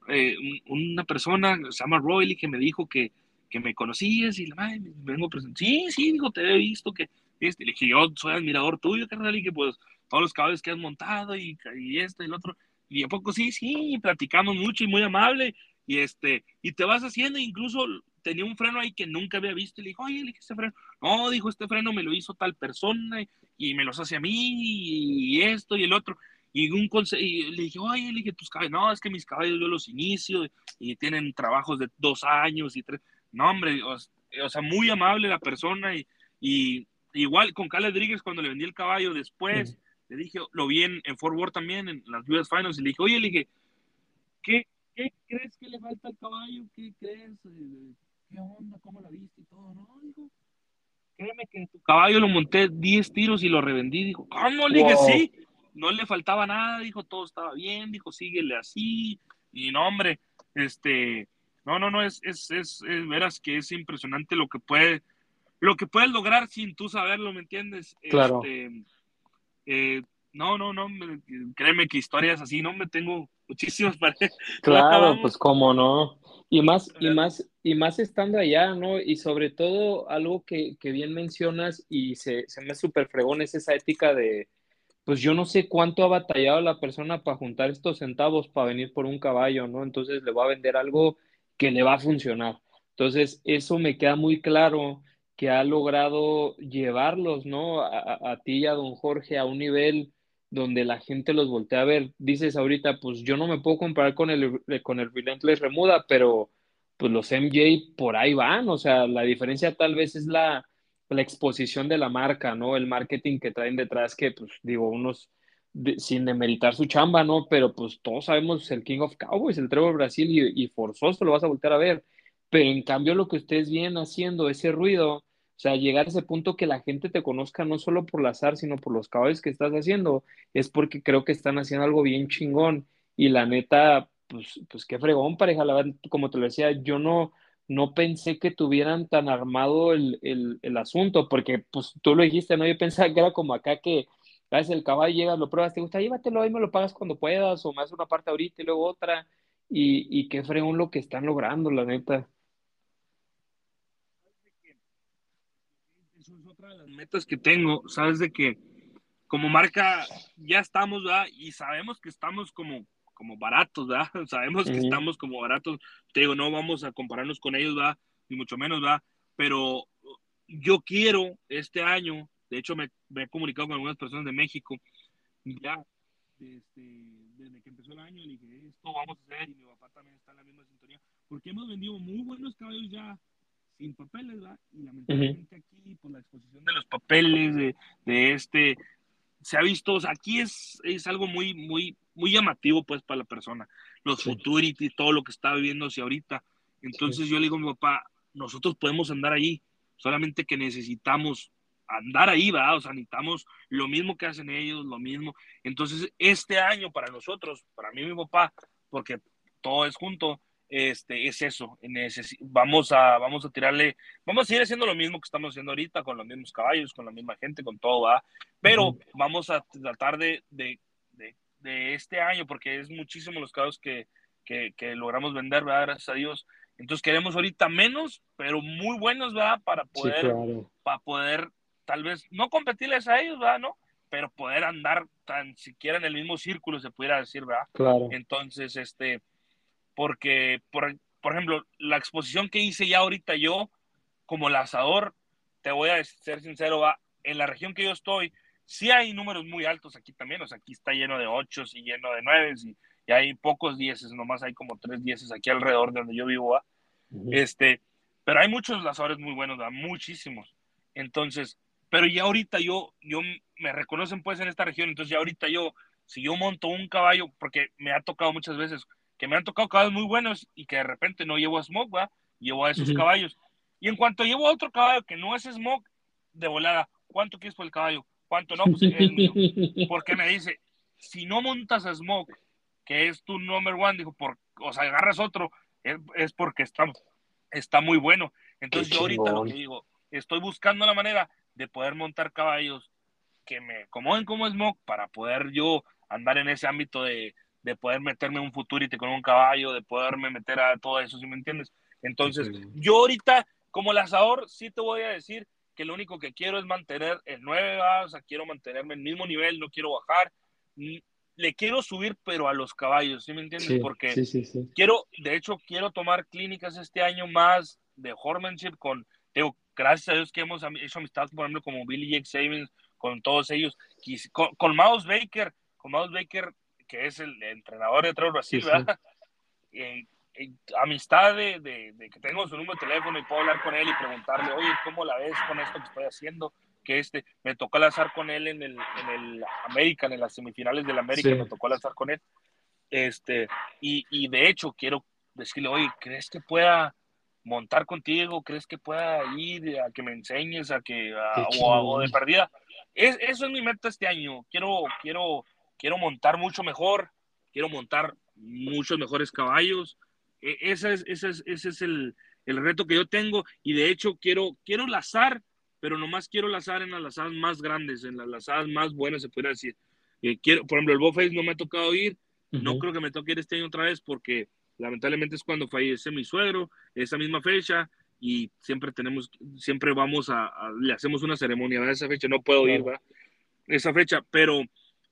eh, una persona, se llama Roy, que me dijo que que me conocías y la madre, me vengo presente. Sí, sí, dijo, te he visto que, este, le dije, yo soy admirador tuyo, carnal, y que pues todos los caballos que has montado y, y este y el otro. Y a poco sí, sí, platicamos mucho y muy amable. Y este, y te vas haciendo, incluso tenía un freno ahí que nunca había visto. Y le dije, oye, le dije, este freno. No, dijo, este freno me lo hizo tal persona y, me los hace a mí y, esto y el otro. Y, un y le dije, oye, le dije, tus caballos, no, es que mis caballos yo los inicio y tienen trabajos de dos años y tres. No, hombre, o, sea, muy amable la persona y, igual con Cale Rodríguez cuando le vendí el caballo después, le dije, lo vi en, en Fort Worth también, en las US Finals, y le dije, oye, le dije, ¿qué, ¿qué, crees que le falta al caballo? ¿Qué crees? Eh, ¿Qué onda? ¿Cómo la viste y todo? No, dijo, créeme que tu caballo lo monté 10 tiros y lo revendí. Dijo, ¿cómo? Le dije, sí, no le faltaba nada, dijo, todo estaba bien, dijo, síguele así. Y no, hombre, este, no, no, no, es, es, es, veras que es impresionante lo que puede, lo que puedes lograr sin tú saberlo, ¿me entiendes? Claro. Este, eh, no, no, no, créeme que historias así, no me tengo muchísimas [LAUGHS] para. Claro, pues cómo no. Y más, y más, y más estando allá, ¿no? Y sobre todo algo que, que bien mencionas y se, se me súper fregón es esa ética de, pues yo no sé cuánto ha batallado la persona para juntar estos centavos para venir por un caballo, ¿no? Entonces le va a vender algo que le va a funcionar. Entonces, eso me queda muy claro que ha logrado llevarlos, ¿no? A, ti y a don Jorge a un nivel donde la gente los voltea a ver. Dices ahorita, pues yo no me puedo comparar con el, con el Relentless Remuda, pero pues los MJ por ahí van, o sea, la diferencia tal vez es la, la exposición de la marca, ¿no? El marketing que traen detrás, que pues digo, unos sin demeritar su chamba, ¿no? Pero pues todos sabemos el King of Cowboys, el Trevor Brasil y, forzoso lo vas a volver a ver. Pero en cambio lo que ustedes vienen haciendo, ese ruido, o sea, llegar a ese punto que la gente te conozca no solo por el azar, sino por los caballos que estás haciendo, es porque creo que están haciendo algo bien chingón. Y la neta, pues, pues qué fregón, pareja. La verdad, como te lo decía, yo no, no pensé que tuvieran tan armado el, el, el asunto, porque pues tú lo dijiste, ¿no? Yo pensaba que era como acá que Gracias, el caballo llega, lo pruebas, te gusta, llévatelo ahí, me lo pagas cuando puedas, o más una parte ahorita y luego otra. Y, y qué fregón lo que están logrando, la neta. Eso es otra de las metas que tengo, sabes de que como marca ya estamos, ¿verdad? Y sabemos que estamos como, como baratos, ¿verdad? [LAUGHS] Sabemos que estamos como baratos. Te digo, no vamos a compararnos con ellos, ¿verdad? Ni mucho menos, ¿verdad? Pero yo quiero este año de hecho, me, he comunicado con algunas personas de México. Ya, este, desde que empezó el año, le dije, esto vamos a hacer. Y mi papá también está en la misma sintonía. Porque hemos vendido muy buenos caballos ya sin papeles, ¿verdad? Y lamentablemente aquí, por la exposición de los papeles, de, de, este, se ha visto, o sea, aquí es, es algo muy, muy, muy llamativo, pues, para la persona. Los sí. futurity, todo lo que está viviendo hacia ahorita. Entonces yo le digo a mi papá, nosotros podemos andar ahí, solamente que necesitamos andar ahí, ¿verdad? O sea, necesitamos lo mismo que hacen ellos, lo mismo. Entonces, este año para nosotros, para mí y mi papá, porque todo es junto, este, es eso. Vamos a, vamos a tirarle, vamos a seguir haciendo lo mismo que estamos haciendo ahorita, con los mismos caballos, con la misma gente, con todo, ¿verdad? Pero vamos a tratar de, de, de, este año, porque es muchísimo los caballos que, que, que logramos vender, ¿verdad? Gracias a Dios. Entonces queremos ahorita menos, pero muy buenos, ¿verdad? Para poder, para poder tal vez no competirles a ellos, ¿verdad? ¿No? Pero poder andar tan siquiera en el mismo círculo, se pudiera decir, ¿verdad? Claro. Entonces, este, porque, por, por ejemplo, la exposición que hice ya ahorita yo, como lanzador, te voy a ser sincero, ¿va? en la región que yo estoy, sí hay números muy altos aquí también, o sea, aquí está lleno de ocho y lleno de nueve y, y, hay pocos dieces, nomás hay como tres dieces aquí alrededor de donde yo vivo, ¿va? Este, pero hay muchos lanzadores muy buenos, ¿va? Muchísimos. Entonces, pero ya ahorita yo, yo me reconocen pues en esta región, entonces ya ahorita yo, si yo monto un caballo, porque me ha tocado muchas veces que me han tocado caballos muy buenos y que de repente no llevo a Smoke, ¿va? Llevo a esos caballos. Y en cuanto llevo a otro caballo que no es Smoke, de volada, ¿cuánto quieres por el caballo? ¿Cuánto no? Pues es mío. [LAUGHS] Porque me dice, si no montas a Smoke, que es tu number one, dijo, por, o sea, agarras otro, es, porque está, está muy bueno. Entonces yo ahorita lo que digo, estoy buscando la manera de poder montar caballos que me acomoden como smoke para poder yo andar en ese ámbito de, de poder meterme un futurity con un caballo, de poderme meter a todo eso, ¿sí me entiendes? Entonces, yo ahorita, como lanzador, sí te voy a decir que lo único que quiero es mantener el 9, o sea, quiero mantenerme en el mismo nivel, no quiero bajar. Le quiero subir, pero a los caballos, ¿sí me entiendes? Porque quiero, de hecho, quiero tomar clínicas este año más de horsemanship con, digo, gracias a Dios que hemos hecho amistad, por ejemplo, como Billy Jake Savings, con todos ellos, con, con Mouse Baker, con Mouse Baker, que es el entrenador de Trevor Brasil, ¿verdad? [LAUGHS] amistad de, de, que tengo su número de teléfono y puedo hablar con él y preguntarle, oye, ¿cómo la ves con esto que estoy haciendo? Que este, me tocó azar con él en el, en el American, en las semifinales del América, me tocó azar con él. Este, y, y de hecho, quiero decirle, oye, ¿crees que pueda montar contigo? ¿Crees que pueda ir a que me enseñes, a que, o, de perdida? Es, eso es mi meta este año. Quiero, quiero, quiero montar mucho mejor, quiero montar muchos mejores caballos. E, ese es, ese es, ese es el, el, reto que yo tengo y de hecho quiero, quiero lazar, pero nomás quiero lazar en las lazadas más grandes, en las lazadas más buenas, se puede decir. Eh, quiero, por ejemplo, el Bowface no me ha tocado ir, no creo que me toque ir este año otra vez porque lamentablemente es cuando fallece mi suegro, esa misma fecha, y siempre tenemos, siempre vamos a, le hacemos una ceremonia a esa fecha, no puedo ir, ¿va? Esa fecha, pero,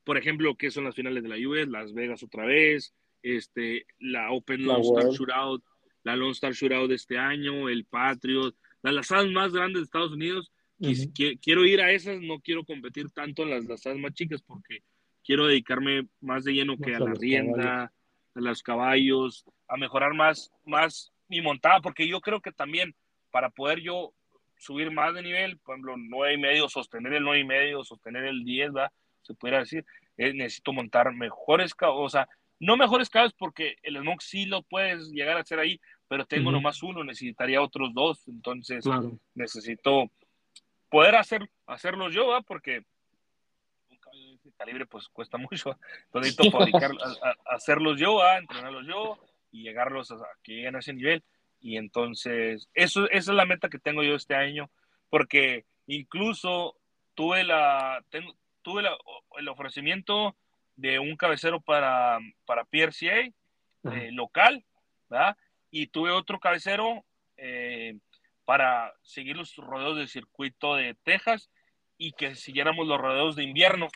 por ejemplo, ¿qué son las finales de la US? Las Vegas otra vez, este, la Open Lone Star Shootout, la Lone Star Shootout de este año, el Patriot, las lazadas más grandes de Estados Unidos, y quiero ir a esas, no quiero competir tanto en las lazadas más chicas porque quiero dedicarme más de lleno que a la rienda, a los caballos, a mejorar más, más mi montada, porque yo creo que también para poder yo subir más de nivel, por ejemplo, nueve y medio, sostener el nueve y medio, sostener el 10, ¿verdad? Se pudiera decir, eh, necesito montar mejores caballos, o sea, no mejores caballos porque el smoke sí lo puedes llegar a hacer ahí, pero tengo nomás uno, necesitaría otros dos, entonces necesito poder hacer, hacerlos yo, ¿verdad? Porque calibre pues cuesta [LAUGHS] mucho. Entonces necesito fabricar, hacerlos yo, a entrenarlos yo y llegarlos a, que lleguen a ese nivel. Y entonces, eso, esa es la meta que tengo yo este año, porque incluso tuve la, tengo, tuve el ofrecimiento de un cabecero para, para PRCA eh, local, ¿verdad? Y tuve otro cabecero eh, para seguir los rodeos del circuito de Texas y que siguiéramos los rodeos de invierno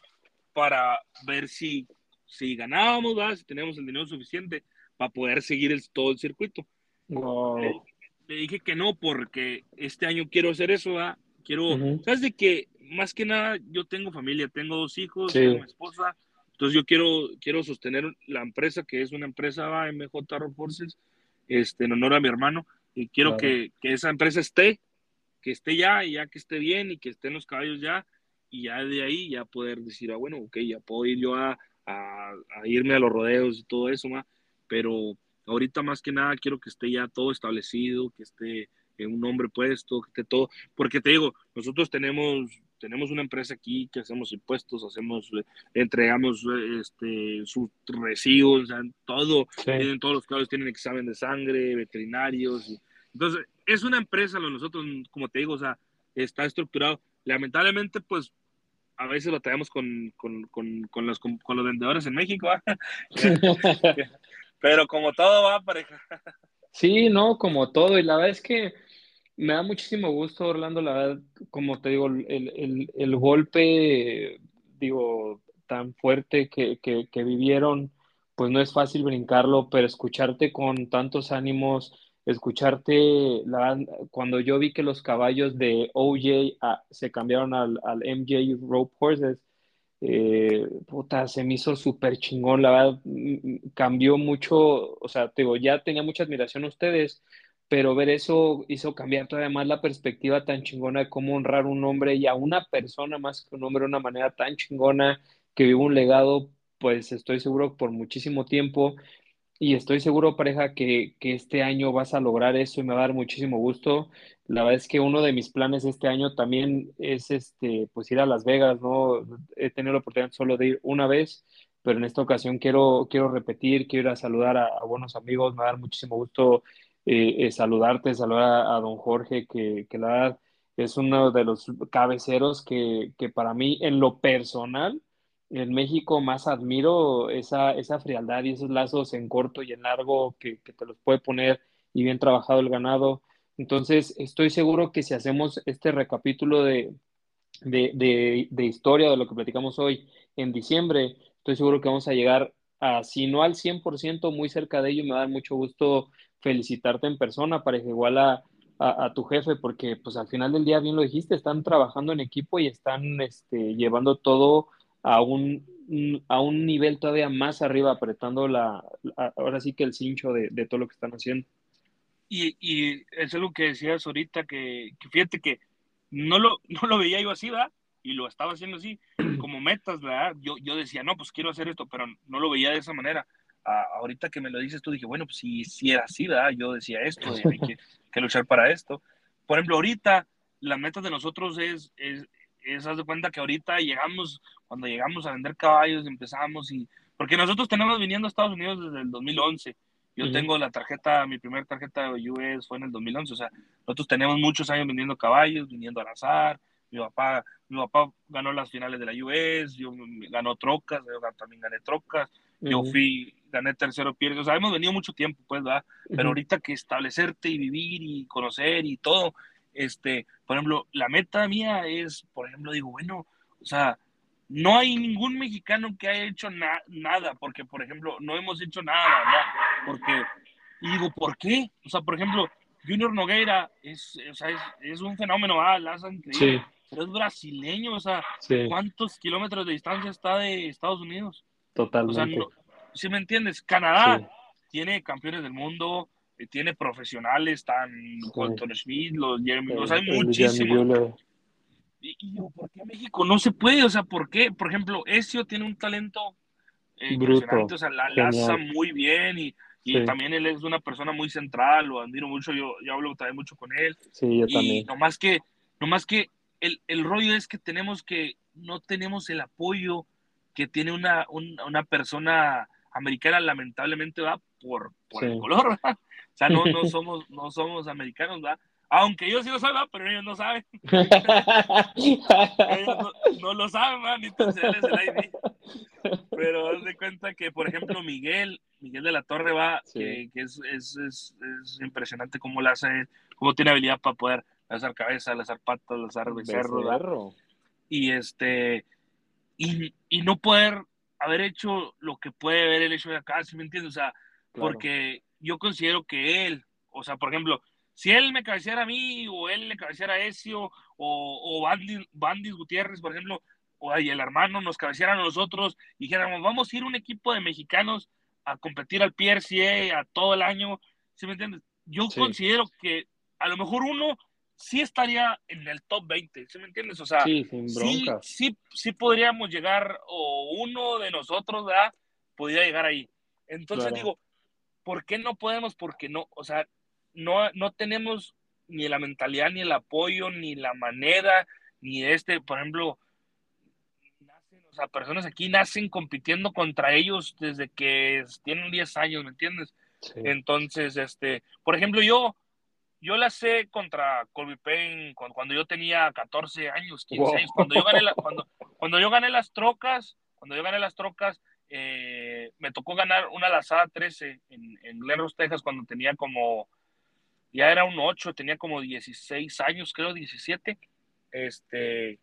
para ver si, si ganábamos, si tenemos el dinero suficiente para poder seguir el, todo el circuito. Le, dije que no, porque este año quiero hacer eso, Quiero, ¿sabes de que Más que nada, yo tengo familia, tengo dos hijos, tengo mi esposa, entonces yo quiero, quiero sostener la empresa, que es una empresa MJ Road Forces, este, en honor a mi hermano, y quiero que, que, esa empresa esté, que esté ya, y ya que esté bien, y que estén los caballos ya, y ya de ahí ya poder decir, ah, bueno, ok, ya puedo ir yo a, a, irme a los rodeos y todo eso, pero ahorita más que nada quiero que esté ya todo establecido, que esté un nombre puesto, que todo, porque te digo, nosotros tenemos tenemos una empresa aquí que hacemos impuestos, hacemos, entregamos este, sus residuos, todo, tienen, todos los caballos tienen examen de sangre, veterinarios. entonces, es una empresa, lo nosotros, como te digo, o sea, está estructurado. Lamentablemente, pues, a veces batallamos con, con, con, con los, con, los vendedores en México, [LAUGHS] pero como todo va, pareja. Sí, no, como todo, y la verdad es que me da muchísimo gusto, Orlando, la verdad, como te digo, el, el, golpe, digo, tan fuerte que, que, vivieron, pues no es fácil brincarlo, pero escucharte con tantos ánimos, escucharte, la, cuando yo vi que los caballos de OJ ah, se cambiaron al, al, MJ Rope Horses, eh, puta, se me hizo súper chingón, la verdad, cambió mucho, o sea, te digo, ya tenía mucha admiración a ustedes, pero ver eso hizo cambiar todavía más la perspectiva tan chingona de cómo honrar un hombre y a una persona más que un hombre de una manera tan chingona que vive un legado, pues estoy seguro por muchísimo tiempo y estoy seguro, pareja, que, que, este año vas a lograr eso y me va a dar muchísimo gusto. La verdad es que uno de mis planes este año también es este, pues ir a Las Vegas, ¿no? He tenido la oportunidad solo de ir una vez, pero en esta ocasión quiero, quiero repetir, quiero saludar a, a buenos amigos, me va a dar muchísimo gusto eh, eh, saludarte, saludar a, don Jorge, que, que, la verdad es uno de los cabeceros que, que, para mí, en lo personal, en México más admiro esa, esa frialdad y esos lazos en corto y en largo que, que te los puede poner y bien trabajado el ganado. Entonces, estoy seguro que si hacemos este recapítulo de, de, de, historia de lo que platicamos hoy en diciembre, estoy seguro que vamos a llegar a, si no al 100%, muy cerca de ello. Me a dar mucho gusto felicitarte en persona, pareja, igual a, a, tu jefe, porque pues al final del día, bien lo dijiste, están trabajando en equipo y están este, llevando todo a un, a un nivel todavía más arriba, apretando la, ahora sí que el cincho de, de, todo lo que están haciendo. Y, y eso es lo que decías ahorita, que, que fíjate que no lo, [LAUGHS] no lo veía yo así, ¿verdad? Y lo estaba haciendo así, [CLEARS THROAT] como metas, ¿verdad? Yo, yo decía, no, pues quiero hacer esto, pero no lo veía de esa manera ahorita que me lo dices tú, dije, bueno, pues si, si era así, ¿verdad? Yo decía esto, hay que, [LAUGHS] que, luchar para esto. Por ejemplo, ahorita la meta de nosotros es, es, es, haz de cuenta que ahorita llegamos, cuando llegamos a vender caballos, empezamos y, porque nosotros tenemos viniendo a Estados Unidos desde el 2011. Yo tengo la tarjeta, mi primera tarjeta de US fue en el 2011, o sea, nosotros tenemos muchos años vendiendo caballos, viniendo al azar, mi papá, mi papá ganó las finales de la US, yo ganó trocas, yo también gané trocas, yo fui, gané tercero pierdo, o sea, hemos venido mucho tiempo, pues, ¿verdad? Pero ahorita que establecerte y vivir y conocer y todo, este, por ejemplo, la meta mía es, por ejemplo, digo, bueno, o sea, no hay ningún mexicano que haya hecho nada, porque, por ejemplo, no hemos hecho nada, ¿verdad? Porque, y digo, ¿por qué? O sea, por ejemplo, Junior Nogueira es, o sea, es, es un fenómeno, ah, la increíble, pero es brasileño, o sea, ¿cuántos kilómetros de distancia está de Estados Unidos? Totalmente. O si me entiendes, Canadá tiene campeones del mundo, eh, tiene profesionales, tan Colton Smith, los Jeremy, o sea, hay muchísimos. Y, digo, ¿por qué México no se puede? O sea, ¿por qué? Por ejemplo, Ezio tiene un talento eh, impresionante, o sea, la lanza muy bien y, y también él es una persona muy central, lo admiro mucho, yo, yo hablo también mucho con él. Sí, yo y también. Nomás que, nomás que el, el rollo es que tenemos que, no tenemos el apoyo que tiene una, una persona americana lamentablemente va por, por el color, ¿verdad? [LAUGHS] O sea, no, no, [LAUGHS] somos, no somos americanos, ¿verdad? Aunque yo sí lo saben, pero ellos no saben. [LAUGHS] ellos no, lo saben. Ni entonces él es el ID. Pero haz de cuenta que, por ejemplo, Miguel, Miguel de la Torre va, que, que es, es, es, es, impresionante cómo lo hace, cómo tiene habilidad para poder lanzar cabeza, lanzar patas, lanzar becerro. Y este, y, y no poder haber hecho lo que puede haber el hecho de acá, ¿sí me entiendes? O sea, porque yo considero que él, o sea, por ejemplo, si él me cabeceara a mí, o él le cabeceara a Ezio, o, o Bandis, Gutiérrez, por ejemplo, o ahí el hermano nos cabeceara a nosotros, y dijéramos, vamos a ir un equipo de mexicanos a competir al PRCA a todo el año, ¿sí me entiendes? Yo considero que a lo mejor uno sí estaría en el top 20, ¿sí me entiendes? O sea, sí, sí, sí, podríamos llegar, o uno de nosotros, ¿verdad? Podría llegar ahí. Entonces digo, ¿por qué no podemos? Porque no, o sea, no, no tenemos ni la mentalidad, ni el apoyo, ni la manera, ni este, por ejemplo, nacen, o sea, personas aquí nacen compitiendo contra ellos desde que tienen 10 años, ¿me entiendes? Entonces, este, por ejemplo, yo, yo la sé contra Colby Payne cuando, yo tenía 14 años, 15 años, cuando yo gané cuando, cuando yo gané las trocas, cuando yo gané las trocas, eh, me tocó ganar una lazada 13 en, en Glen Texas, cuando tenía como, ya era un 8, tenía como 16 años, creo, 17. Este,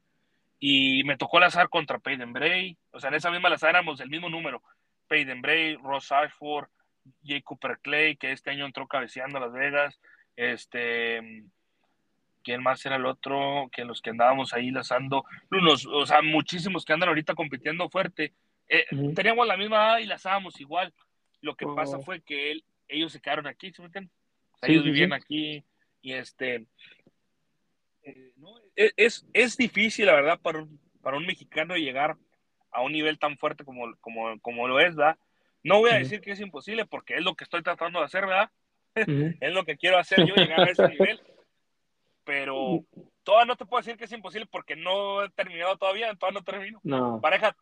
y me tocó lazar contra Peyton Bray, o sea, en esa misma lazada éramos del mismo número. Peyton Bray, Ross Ashford, Jay Cooper Clay, que este año entró cabeceando a Las Vegas. Este, ¿quién más era el otro? Que los que andábamos ahí lazando, unos, o sea, muchísimos que andan ahorita compitiendo fuerte. Eh, teníamos la misma edad y lazábamos igual. Lo que pasa oh. fue que él, ellos se quedaron aquí, ¿sí ellos vivían aquí y este. Eh, e, es, es, difícil, la verdad, para un, para un mexicano llegar a un nivel tan fuerte como, como, como lo es, ¿verdad? No voy a decir que es imposible porque es lo que estoy tratando de hacer, ¿verdad? [LAUGHS] es lo que quiero hacer yo, llegar a ese nivel. Pero todavía no te puedo decir que es imposible porque no he terminado todavía, todavía no termino. No. Pareja,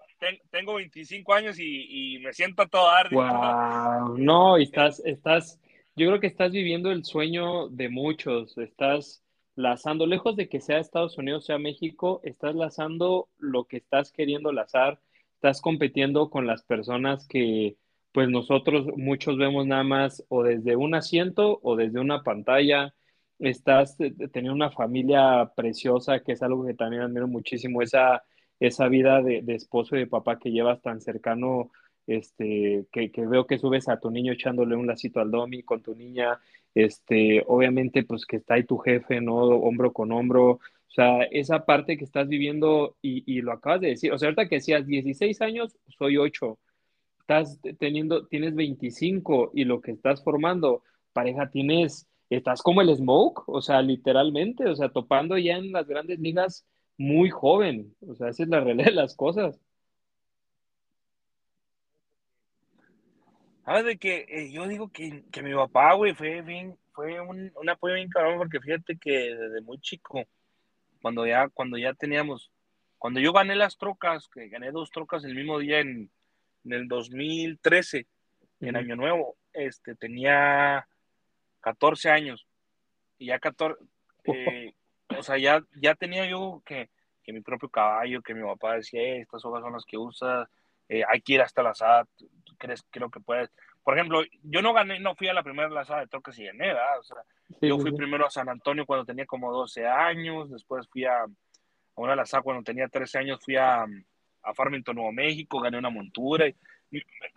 tengo 25 años y, me siento a todo dar. Wow. No, y estás, estás, yo creo que estás viviendo el sueño de muchos, estás lazando, lejos de que sea Estados Unidos, sea México, estás lazando lo que estás queriendo lazar, estás compitiendo con las personas que pues nosotros muchos vemos nada más o desde un asiento o desde una pantalla. Estás teniendo una familia preciosa, que es algo que también admiro muchísimo, esa, esa vida de, esposo y de papá que llevas tan cercano, este, que, veo que subes a tu niño echándole un lacito al domi con tu niña, este, obviamente pues que está ahí tu jefe, ¿no? Hombro con hombro, o sea, esa parte que estás viviendo y, y lo acabas de decir, o sea, ahorita que decías 16 años, soy 8, estás teniendo, tienes 25 y lo que estás formando, pareja, tienes, estás como el smoke, o sea, literalmente, o sea, topando ya en las grandes ligas muy joven, o sea, esa es la realidad de las cosas. Sabes de que eh, yo digo que, mi papá, güey, fue bien, fue un, apoyo bien cabrón, porque fíjate que desde muy chico, cuando ya, cuando ya teníamos, cuando yo gané las trocas, que gané dos trocas el mismo día en, en el 2013, en Año Nuevo, este, tenía 14 años. Y ya 14, eh, o sea, ya, ya tenía yo que, que, mi propio caballo, que mi papá decía, eh, estas hojas son las que usas, eh, hay que ir hasta la SAT, ¿tú crees, creo que puedes? Por ejemplo, yo no gané, no fui a la primera lazada de trocas y gané, ¿verdad? O sea, yo fui primero a San Antonio cuando tenía como 12 años, después fui a, a una lazada cuando tenía 13 años, fui a, a Farmington, Nuevo México, gané una montura, y,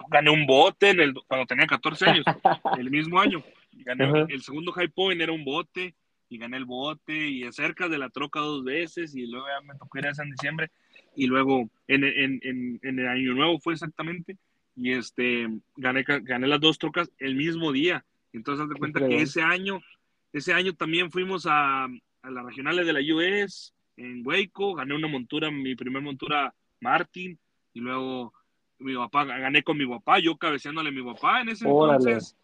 gané un bote en el, cuando tenía 14 años, [LAUGHS] el mismo año. Gané, el segundo High Point era un bote y gané el bote y cerca de la troca dos veces y luego ya me tocó ir a en diciembre y luego en, en, en, en, el año nuevo fue exactamente y este gané, gané las dos trocas el mismo día. Entonces, haz de cuenta que ese año, ese año también fuimos a, a las regionales de la US en Waco, gané una montura, mi primer montura Martin, y luego mi papá, gané con mi papá, yo cabeceándole a mi papá en ese entonces.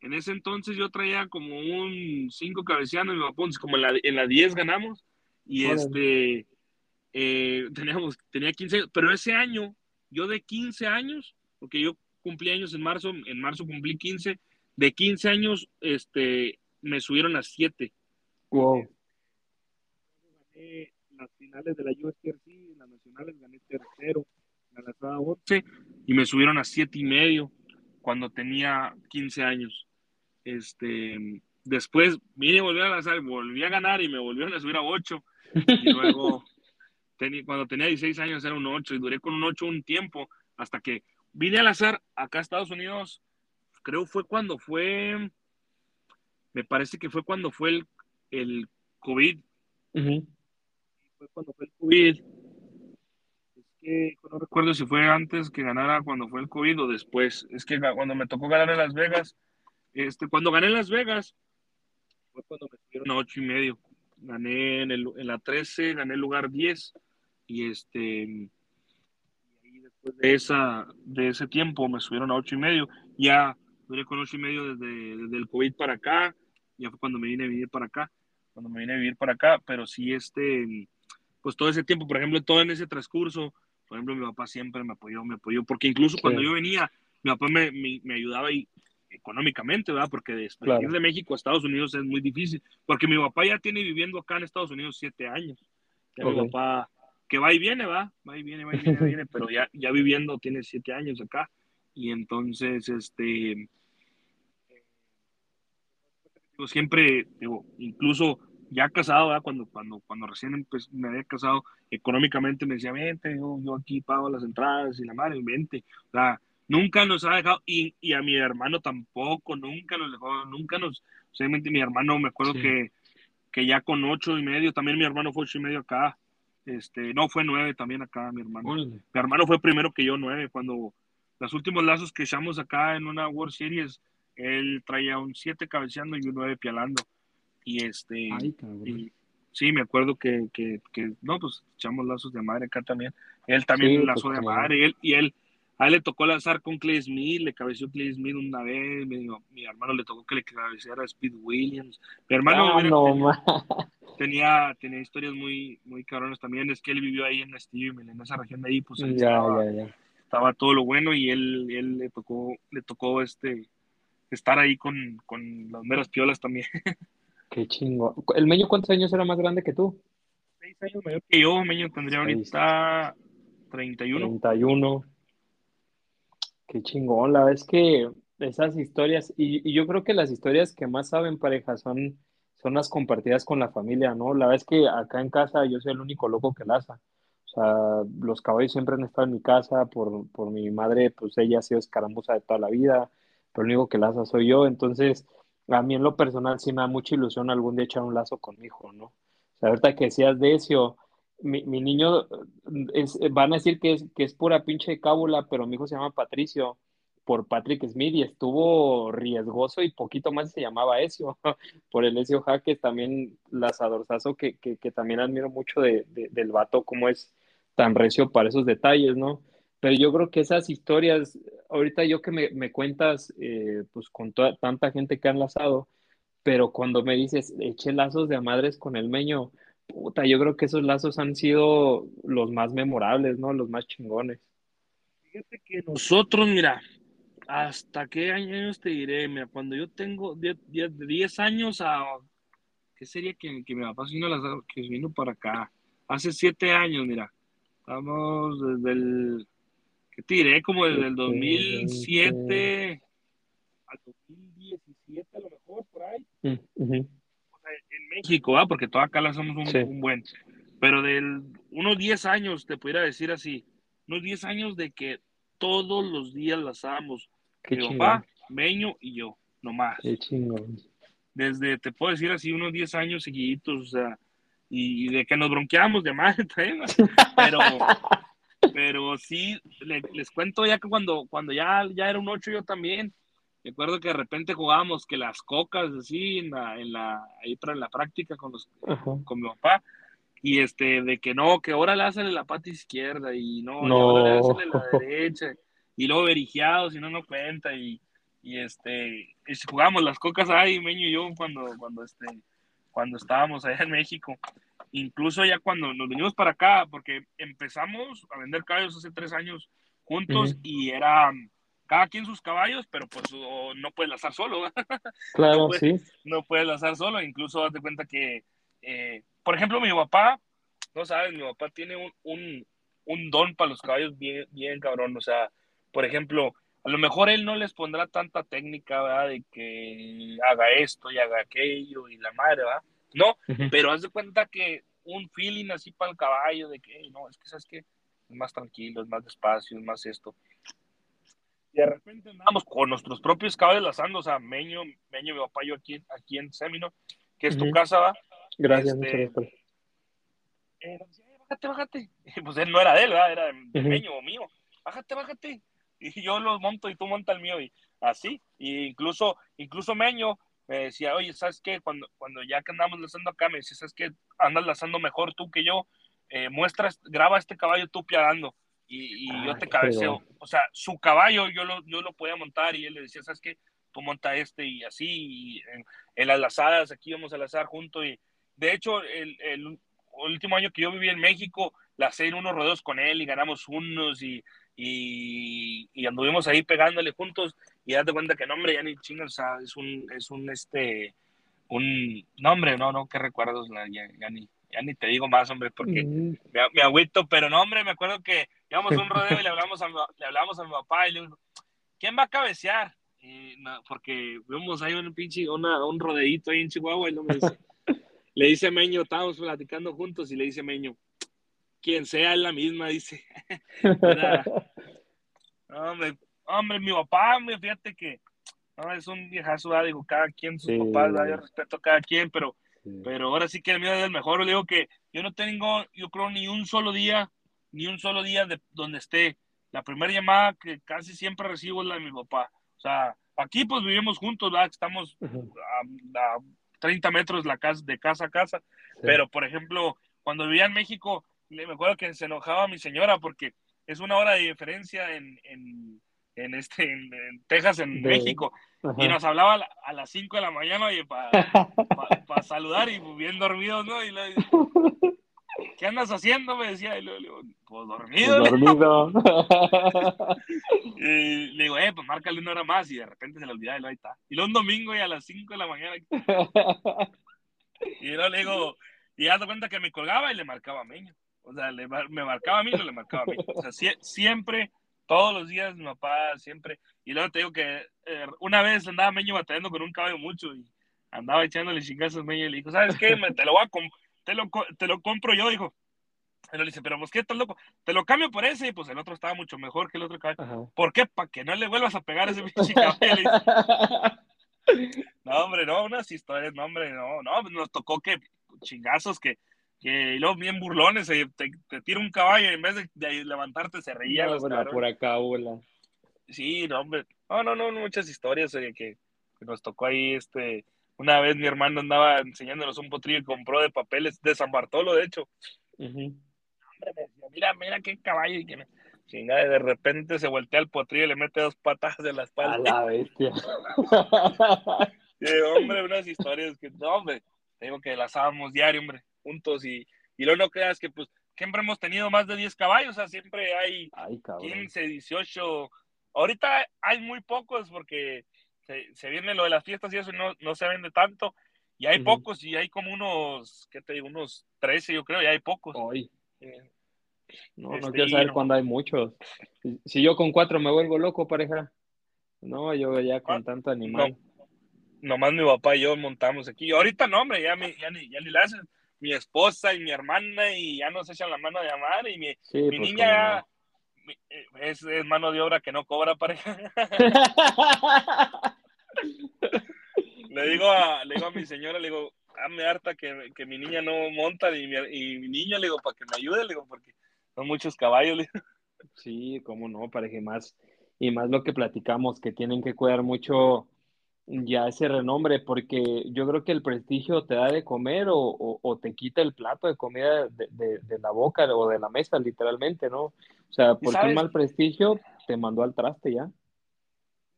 En ese entonces yo traía como un 5 cabeceando, mi papá, como en la, en la 10 ganamos, y este, eh, teníamos, tenía 15 pero ese año, yo de 15 años, porque yo cumplí años en marzo, en marzo cumplí 15, de 15 años, este, me subieron a 7. Wow las finales de la USTRC, en las nacionales gané tercero, la lanzada 11 y me subieron a siete y medio cuando tenía 15 años. Este, después vine a volver a lanzar, volví a ganar y me volvieron a subir a 8 y [LAUGHS] luego cuando tenía 16 años era un 8 y duré con un 8 un tiempo hasta que vine a lanzar acá a Estados Unidos, creo fue cuando fue, me parece que fue cuando fue el, el COVID fue cuando fue el COVID. Es que no recuerdo si fue antes que ganara cuando fue el COVID o después. Es que cuando me tocó ganar en Las Vegas, este, cuando gané en Las Vegas, fue cuando me subieron a ocho y medio. Gané en, el, en la 13, gané el lugar 10 y este después de esa de ese tiempo me subieron a ocho y medio. Ya duré con ocho y medio desde, desde el COVID para acá, ya fue cuando me vine a vivir para acá cuando me vine a vivir para acá, pero sí, este, pues todo ese tiempo, por ejemplo, todo en ese transcurso, por ejemplo, mi papá siempre me apoyó, me apoyó, porque incluso cuando yo venía, mi papá me, me, ayudaba y, económicamente, ¿verdad? Porque después de México a Estados Unidos es muy difícil, porque mi papá ya tiene viviendo acá en Estados Unidos siete años. Mi papá, que va y viene, va, va y viene, va y viene, viene, pero ya, ya viviendo tiene siete años acá. Y entonces, este, siempre, digo, incluso ya casado, cuando, cuando, cuando recién me había casado, económicamente me decía, vente, yo, yo, aquí pago las entradas y la madre, vente. O sea, nunca nos ha dejado, y, y, a mi hermano tampoco, nunca nos dejó, nunca nos, obviamente mi hermano, me acuerdo que, que ya con ocho y medio, también mi hermano fue ocho y medio acá, este, no, fue nueve también acá, mi hermano. Mi hermano fue primero que yo nueve, cuando los últimos lazos que echamos acá en una World Series, él traía un 7 cabeceando y un 9 pialando. Y este. sí, me acuerdo que, que, que, no, pues echamos lazos de madre acá también. Él también sí, lazó pues, de madre. Él, y él, a él le tocó lanzar con Clay Smith, le cabeció Clay Smith una vez. Mi, mi hermano le tocó que le cabeceara a Speed Williams. Mi hermano ah, tenía, tenía, historias muy, muy cabronas también. Es que él vivió ahí en Steve, en esa región de ahí, pues ya, estaba, ya, ya. estaba todo lo bueno y él, él le tocó, le tocó este estar ahí con, con las meras piolas también. [LAUGHS] Qué chingo. ¿El Meño cuántos años era más grande que tú? Seis años mayor que yo, Meño tendría ahorita 31. 31. Qué chingón, la verdad es que esas historias, y, yo creo que las historias que más saben pareja son, son las compartidas con la familia, ¿no? La verdad es que acá en casa yo soy el único loco que laza. O sea, los caballos siempre han estado en mi casa, por, por mi madre, pues ella ha sido escaramuza de toda la vida pero el único que laza soy yo, entonces a mí en lo personal sí me da mucha ilusión algún día echar un lazo con mi hijo, ¿no? O sea, ahorita que decías de eso, mi, mi niño, es, van a decir que es, que es pura pinche cábula, pero mi hijo se llama Patricio por Patrick Smith y estuvo riesgoso y poquito más se llamaba Ezio, [LAUGHS] por el Ezio Jaques, también lazadorzazo que, que, que también admiro mucho de, del vato, como es tan recio para esos detalles, ¿no? Pero yo creo que esas historias, ahorita yo que me, me cuentas, eh, pues con toda, tanta gente que han lazado, pero cuando me dices, eché lazos de madres con el meño, puta, yo creo que esos lazos han sido los más memorables, ¿no? Los más chingones. Fíjate que nosotros, mira, hasta qué años te diré, mira, cuando yo tengo de 10 años a, ¿qué sería que, que mi papá vino, que vino para acá? Hace 7 años, mira, estamos desde el ¿qué te diré? Como desde el 2007 al 2017 a lo mejor, por ahí. En México, ¿ah? porque toda acá la hacemos un, buen. Pero de unos 10 años, te pudiera decir así, unos 10 años de que todos los días las hagamos. Mi papá, Meño y yo, nomás. Qué chingón. Desde, te puedo decir así, unos 10 años seguiditos, o sea, y, de que nos bronqueamos de madre [LAUGHS] también, pero, pero sí, les cuento ya que cuando, cuando ya, ya era un 8 yo también, recuerdo que de repente jugábamos que las cocas así en la, en la, ahí para la práctica con los, con mi papá, y este, de que no, que ahora le hacen la pata izquierda, y no, no. ahora le hacen la derecha, y luego verigiado, si no, no cuenta, y, y este, y jugamos las cocas ahí, Meño y yo, cuando, cuando este, cuando estábamos allá en México, incluso ya cuando nos venimos para acá, porque empezamos a vender caballos hace tres años juntos y era cada quien sus caballos, pero pues no puedes lanzar solo. [LAUGHS] Claro, no sí. No puedes lanzar solo, incluso date cuenta que, eh, por ejemplo, mi papá, no sabes, mi papá tiene un, un, un don para los caballos bien, bien cabrón, o sea, por ejemplo, a lo mejor él no les pondrá tanta técnica, ¿verdad? De que haga esto y haga aquello y la madre, ¿verdad? No, pero haz de cuenta que un feeling así para el caballo de que, no, es que sabes que es más tranquilo, es más despacio, es más esto. Y de repente andamos con nuestros propios caballos lazando, o sea, Meño, Meño, mi papá, yo aquí, aquí en Semino, que es tu casa, ¿va? Gracias, este, muchas eh, bájate, bájate. [LAUGHS] Pues él no era de él, ¿verdad? Era de, Meño o mío. Bájate, bájate. Y yo los monto y tú monta el mío. Y así. Y incluso, incluso Meño, me decía, oye, ¿sabes qué? Cuando, cuando ya que andamos lanzando acá, me decía, ¿sabes qué? Andas lanzando mejor tú que yo, eh, muestras, graba este caballo tú piadando y, y yo te cabeceo. O sea, su caballo yo lo, yo lo podía montar y él le decía, ¿sabes qué? Tú monta este y así, y en, las lazadas, aquí vamos a lazar juntos y, de hecho, el, el, último año que yo viví en México, la en unos rodeos con él y ganamos unos y, y, y anduvimos ahí pegándole juntos y date cuenta que, no, hombre, ya ni chingas, o sea, es un, es un, este, un, nombre, no, no, qué recuerdos, ya, ya, ni, ya ni te digo más, hombre, porque me, me, agüito, pero no, hombre, me acuerdo que íbamos a un rodeo y le [LAUGHS] hablamos a, le hablamos a mi papá y le dijo, ¿quién va a cabecear? No, porque vimos ahí un pinche, una, un rodeito ahí en Chihuahua y no me dice, [LAUGHS] le dice Meño, estábamos platicando juntos y le dice Meño, quien sea es la misma, dice. [LAUGHS] hombre, hombre, mi papá, fíjate que no, es un viejazo, digo, cada quien sus papás, yo respeto a cada quien, pero, pero ahora sí que el mío es el mejor. Le digo que yo no tengo, yo creo, ni un solo día, ni un solo día de donde esté. La primera llamada que casi siempre recibo es la de mi papá. O sea, aquí pues vivimos juntos, ¿verdad? Estamos a, 30 metros la casa, de casa a casa. Pero, por ejemplo, cuando vivía en México, me acuerdo que se enojaba mi señora porque es una hora de diferencia en, en, en este, en, Texas, en México. Y nos hablaba a, las 5 de la mañana para saludar y bien dormidos, ¿no? Y le, ¿qué andas haciendo? Me decía, y le digo, pues dormido. Pues dormido. [LAUGHS] y le digo, eh, pues márcale una hora más y de repente se le olvidaba y lo ahí está. Y luego un domingo y a las 5 de la mañana. y luego le digo, y ya te cuenta que me colgaba y le marcaba a Meño. O sea, le, me marcaba a mí y le marcaba a mí. O sea, siempre todos los días mi papá siempre. Y luego te digo que eh, una vez andaba Meño batallando con un caballo mucho y andaba echándole chingazos Meño y le dijo, ¿sabes qué? te, lo voy a te, lo, te lo compro yo, dijo. Y le dice, pero pues, ¿qué estás loco? Te lo cambio por ese. Y pues el otro estaba mucho mejor que el otro caballo. ¿Por qué? Para que no le vuelvas a pegar a ese pinche [LAUGHS] caballo. no, hombre, no, unas historias, no, hombre, no, no, nos tocó que chingazos que que luego bien burlones, te, te, tira un caballo y en vez de, levantarte se reía. por acá, hola. Sí, no, hombre. No, no, no, muchas historias oye, que, nos tocó ahí. este Una vez mi hermano andaba enseñándonos un potrillo y compró de papeles de San Bartolo, de hecho. mira, mira qué caballo. Y que de repente se voltea el potrillo y le mete dos patas de la espalda. A la bestia. [LAUGHS] hombre, unas historias que, no, hombre, digo que las sábamos diario, hombre juntos y, y luego no creas que pues siempre hemos tenido más de 10 caballos, o sea, siempre hay 15, 18. Ahorita hay muy pocos porque se, viene lo de las fiestas y eso no, no se vende tanto. Y hay pocos, y hay como unos, ¿qué te digo? Unos 13, yo creo, y hay pocos. Hoy. Eh, no, no este, quiero saber cuándo hay muchos. Si yo con cuatro me vuelvo loco, pareja. No, yo ya con ah, tanto animal. nomás mi papá y yo montamos aquí. Ahorita no, hombre, ya, ya, ni, ya ni la hacen mi esposa y mi hermana y ya nos echan la mano de llamar y mi, mi pues, niña eh, es, es, mano de obra que no cobra pareja. [LAUGHS] le, digo a, le digo a mi señora, le digo, dame harta que, que mi niña no monta y mi, y mi niño, le digo, para que me ayude, le digo, porque son muchos caballos. Sí, cómo no, pareja, más, y más lo que platicamos, que tienen que cuidar mucho ya ese renombre, porque yo creo que el prestigio te da de comer o, te quita el plato de comida de, la boca o de la mesa, literalmente, ¿no? O sea, porque un mal prestigio te mandó al traste ya.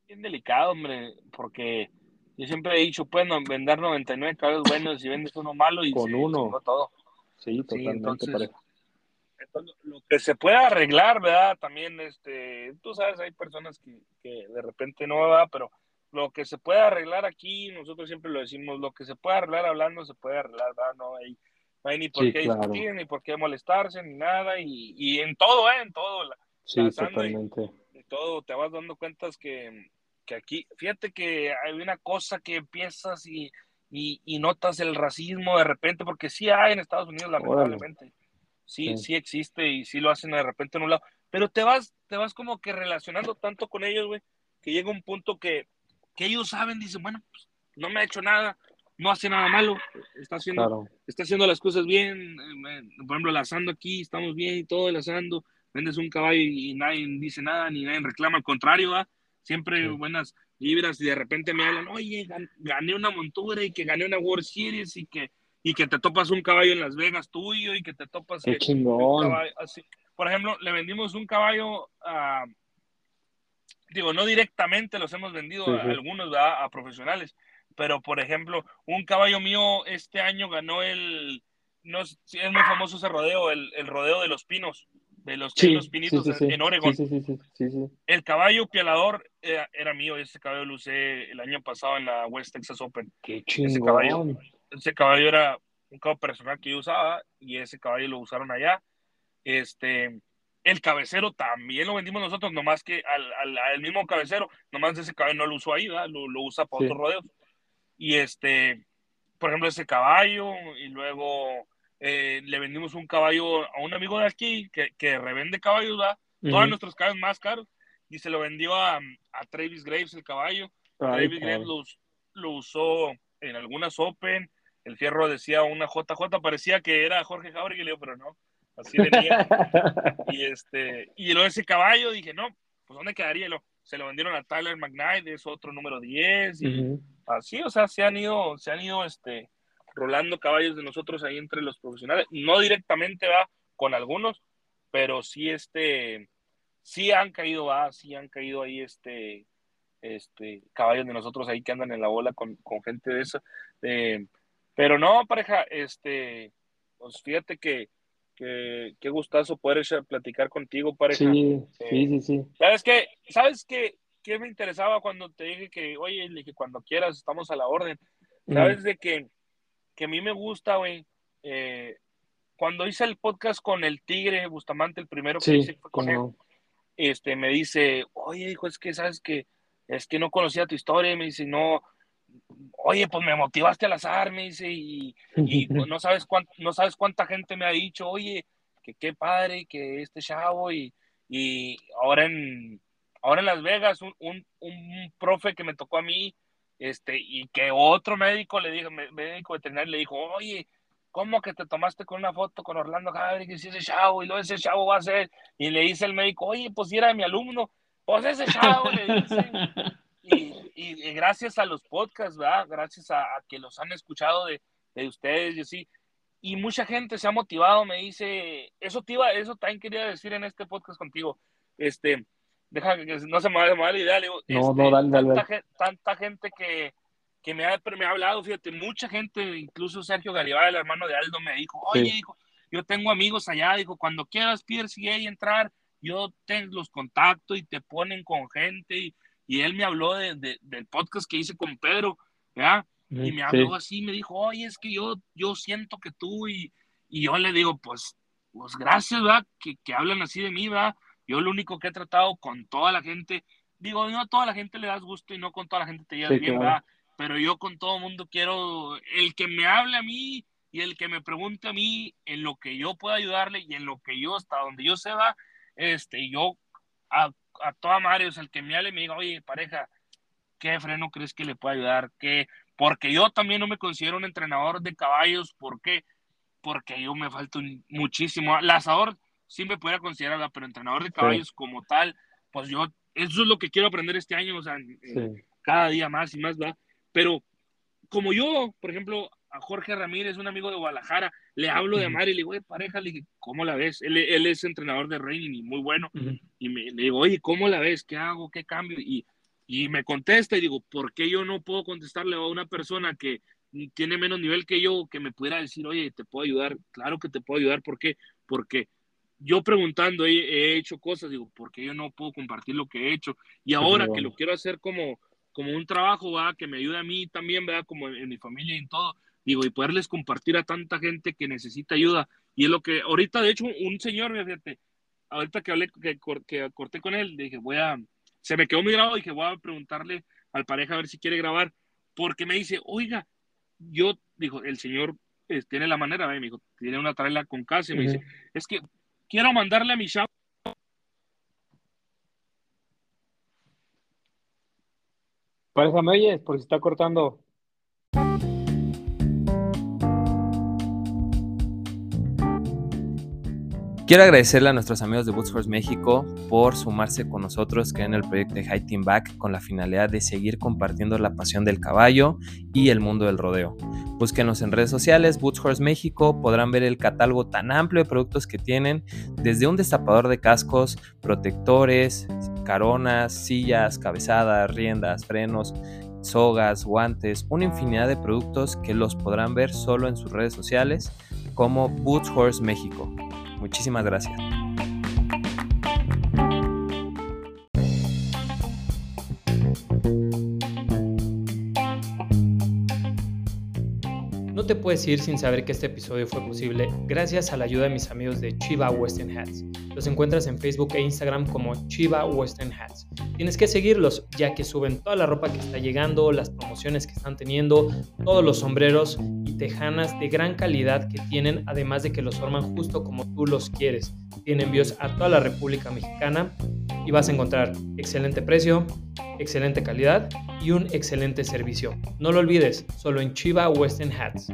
Bien delicado, hombre, porque yo siempre he dicho, pues, vender 99 caballos buenos y vendes uno malo y con uno todo. Sí, totalmente entonces, lo que se puede arreglar, ¿verdad? También, este, tú sabes, hay personas que, que de repente no, va Pero lo que se puede arreglar aquí, nosotros siempre lo decimos, lo que se puede arreglar hablando se puede arreglar, ¿verdad? No hay, no hay ni por qué discutir, ni por qué molestarse, ni nada, y, y en todo, ¿eh? En todo. La, sí, totalmente. Y, todo, te vas dando cuentas que, que, aquí, fíjate que hay una cosa que empiezas y, y, notas el racismo de repente, porque sí hay en Estados Unidos, lamentablemente. Sí, sí, sí, existe y sí lo hacen de repente en un lado, pero te vas, te vas como que relacionando tanto con ellos, güey, que llega un punto que que ellos saben, dicen, bueno, pues, no me ha hecho nada, no hace nada malo, está haciendo, está haciendo las cosas bien, eh, por ejemplo, el asando aquí, estamos bien y todo el asando, vendes un caballo y, nadie dice nada, ni nadie reclama, al contrario, ¿va? siempre buenas libras y de repente me hablan, oye, gané una montura y que gané una World Series y que, y que te topas un caballo en Las Vegas tuyo y que te topas... Qué chingón. así. Por ejemplo, le vendimos un caballo a digo, no directamente los hemos vendido a algunos a profesionales, pero por ejemplo, un caballo mío este año ganó el, no es, muy famoso ese rodeo, el, el rodeo de los pinos, de los, pinitos en Oregon. El caballo pialador era, mío, ese caballo lo usé el año pasado en la West Texas Open. Qué Ese caballo, ese caballo era un caballo personal que yo usaba y ese caballo lo usaron allá. Este, el cabecero también lo vendimos nosotros, nomás que al, al, mismo cabecero, nomás ese caballo no lo usó ahí, Lo, lo, usa para otros rodeos. Y este, por ejemplo, ese caballo, y luego eh, le vendimos un caballo a un amigo de aquí que, que revende caballos, ¿verdad? Todos nuestros caballos más caros, y se lo vendió a, a Travis Graves el caballo. Travis Graves lo, lo, usó en algunas Open, el fierro decía una JJ, parecía que era Jorge Jauregui, pero no, así venía. [LAUGHS] y, este, y luego ese caballo dije, no, pues ¿dónde quedaría? Lo, se lo vendieron a Tyler McKnight, es otro número 10, y así, o sea, se han ido, se han ido, este, rolando caballos de nosotros ahí entre los profesionales, no directamente va con algunos, pero sí, este, sí han caído, va, sí han caído ahí, este, este, caballos de nosotros ahí que andan en la bola con, con gente de esa, pero no, pareja, este, pues fíjate que qué gustazo poder platicar contigo, pareja. Sí, sí, sí, sí. ¿Sabes qué? ¿Sabes qué? ¿Qué me interesaba cuando te dije que, oye, le dije, cuando quieras, estamos a la orden? ¿Sabes de que, que a mí me gusta, güey? Eh, cuando hice el podcast con el Tigre Bustamante, el primero que hice fue con él, este, me dice, oye, hijo, es que, ¿sabes que Es que no conocía tu historia, y me dice, no, oye, pues me motivaste al azar, me dice, y, [LAUGHS] no, sabes cuánta, no sabes cuánta gente me ha dicho, oye, que qué padre, que este chavo, y, y ahora en, ahora en Las Vegas, un, un, un, profe que me tocó a mí, este, y que otro médico le dijo, médico veterinario le dijo, oye, ¿cómo que te tomaste con una foto con Orlando Gabriel, que si ese chavo, y luego ese chavo va a ser, y le dice el médico, oye, pues si era mi alumno, pues ese chavo, le dice, y, gracias a los podcasts, ¿verdad? Gracias a, que los han escuchado de, de ustedes, y así. Y mucha gente se ha motivado, me dice, eso te iba, eso también quería decir en este podcast contigo. Este, deja que no se me vaya la idea, digo, no, no, este, dale, tanta, tanta, gente que, que me, ha, me ha hablado, fíjate, mucha gente, incluso Sergio Garibay, el hermano de Aldo, me dijo, oye, hijo, yo tengo amigos allá, dijo, cuando quieras, Pierre, si hay entrar, yo tengo los contactos y te ponen con gente y, y él me habló de, del podcast que hice con Pedro, ¿verdad? Y me habló así, me dijo, oye, es que yo, yo siento que tú, y, y yo le digo, pues, pues gracias, ¿verdad? Que, que hablan así de mí, ¿verdad? Yo lo único que he tratado con toda la gente, digo, no a toda la gente le das gusto y no con toda la gente te llevas bien, ¿verdad? Pero yo con todo mundo quiero, el que me hable a mí y el que me pregunte a mí en lo que yo pueda ayudarle y en lo que yo, hasta donde yo se va, este, yo a a toda madre, o sea, el que me hable me diga, oye, pareja, ¿qué freno crees que le puede ayudar? ¿Qué? Porque yo también no me considero un entrenador de caballos, ¿por qué? Porque yo me falto muchísimo. Lazador sí me pudiera considerar, pero entrenador de caballos como tal, pues yo, eso es lo que quiero aprender este año, o sea, cada día más y más, ¿va? Pero como yo, por ejemplo, a Jorge Ramírez, un amigo de Guadalajara, le hablo de Mari, le digo, pareja, le dije, ¿cómo la ves? Él, él es entrenador de Reining y muy bueno. Y me, le digo, oye, ¿cómo la ves? ¿Qué hago? ¿Qué cambio? Y, y me contesta y digo, ¿por qué yo no puedo contestarle a una persona que tiene menos nivel que yo, que me pudiera decir, oye, ¿te puedo ayudar? Claro que te puedo ayudar. ¿Por qué? Porque yo preguntando he, he hecho cosas, digo, ¿por qué yo no puedo compartir lo que he hecho? Y ahora que lo quiero hacer como, como un trabajo, ¿verdad? Que me ayude a mí también, ¿verdad? Como en mi familia y en todo digo, y poderles compartir a tanta gente que necesita ayuda. Y es lo que ahorita, de hecho, un señor, fíjate, ahorita que hablé, que, que corté con él, dije, voy a, se me quedó muy grabado y dije, voy a preguntarle al pareja a ver si quiere grabar, porque me dice, oiga, yo, dijo, el señor eh, tiene la manera, me dijo, tiene una traila con casa, y me dice, es que quiero mandarle a mi chavo. Pareja, ¿me oyes? Porque se está cortando. Quiero agradecerle a nuestros amigos de Boots Horse México por sumarse con nosotros que en el proyecto de High Team Back con la finalidad de seguir compartiendo la pasión del caballo y el mundo del rodeo. Búsquenos en redes sociales, Boots Horse México, podrán ver el catálogo tan amplio de productos que tienen, desde un destapador de cascos, protectores, caronas, sillas, cabezadas, riendas, frenos, sogas, guantes, una infinidad de productos que los podrán ver solo en sus redes sociales como Boots Horse México. Muchísimas gracias. Te puedes ir sin saber que este episodio fue posible gracias a la ayuda de mis amigos de Chiva Western Hats. Los encuentras en Facebook e Instagram como Chiva Western Hats. Tienes que seguirlos ya que suben toda la ropa que está llegando, las promociones que están teniendo, todos los sombreros y tejanas de gran calidad que tienen, además de que los forman justo como tú los quieres. Tienen envíos a toda la República Mexicana y vas a encontrar excelente precio, excelente calidad y un excelente servicio. No lo olvides, solo en Chiva Western Hats.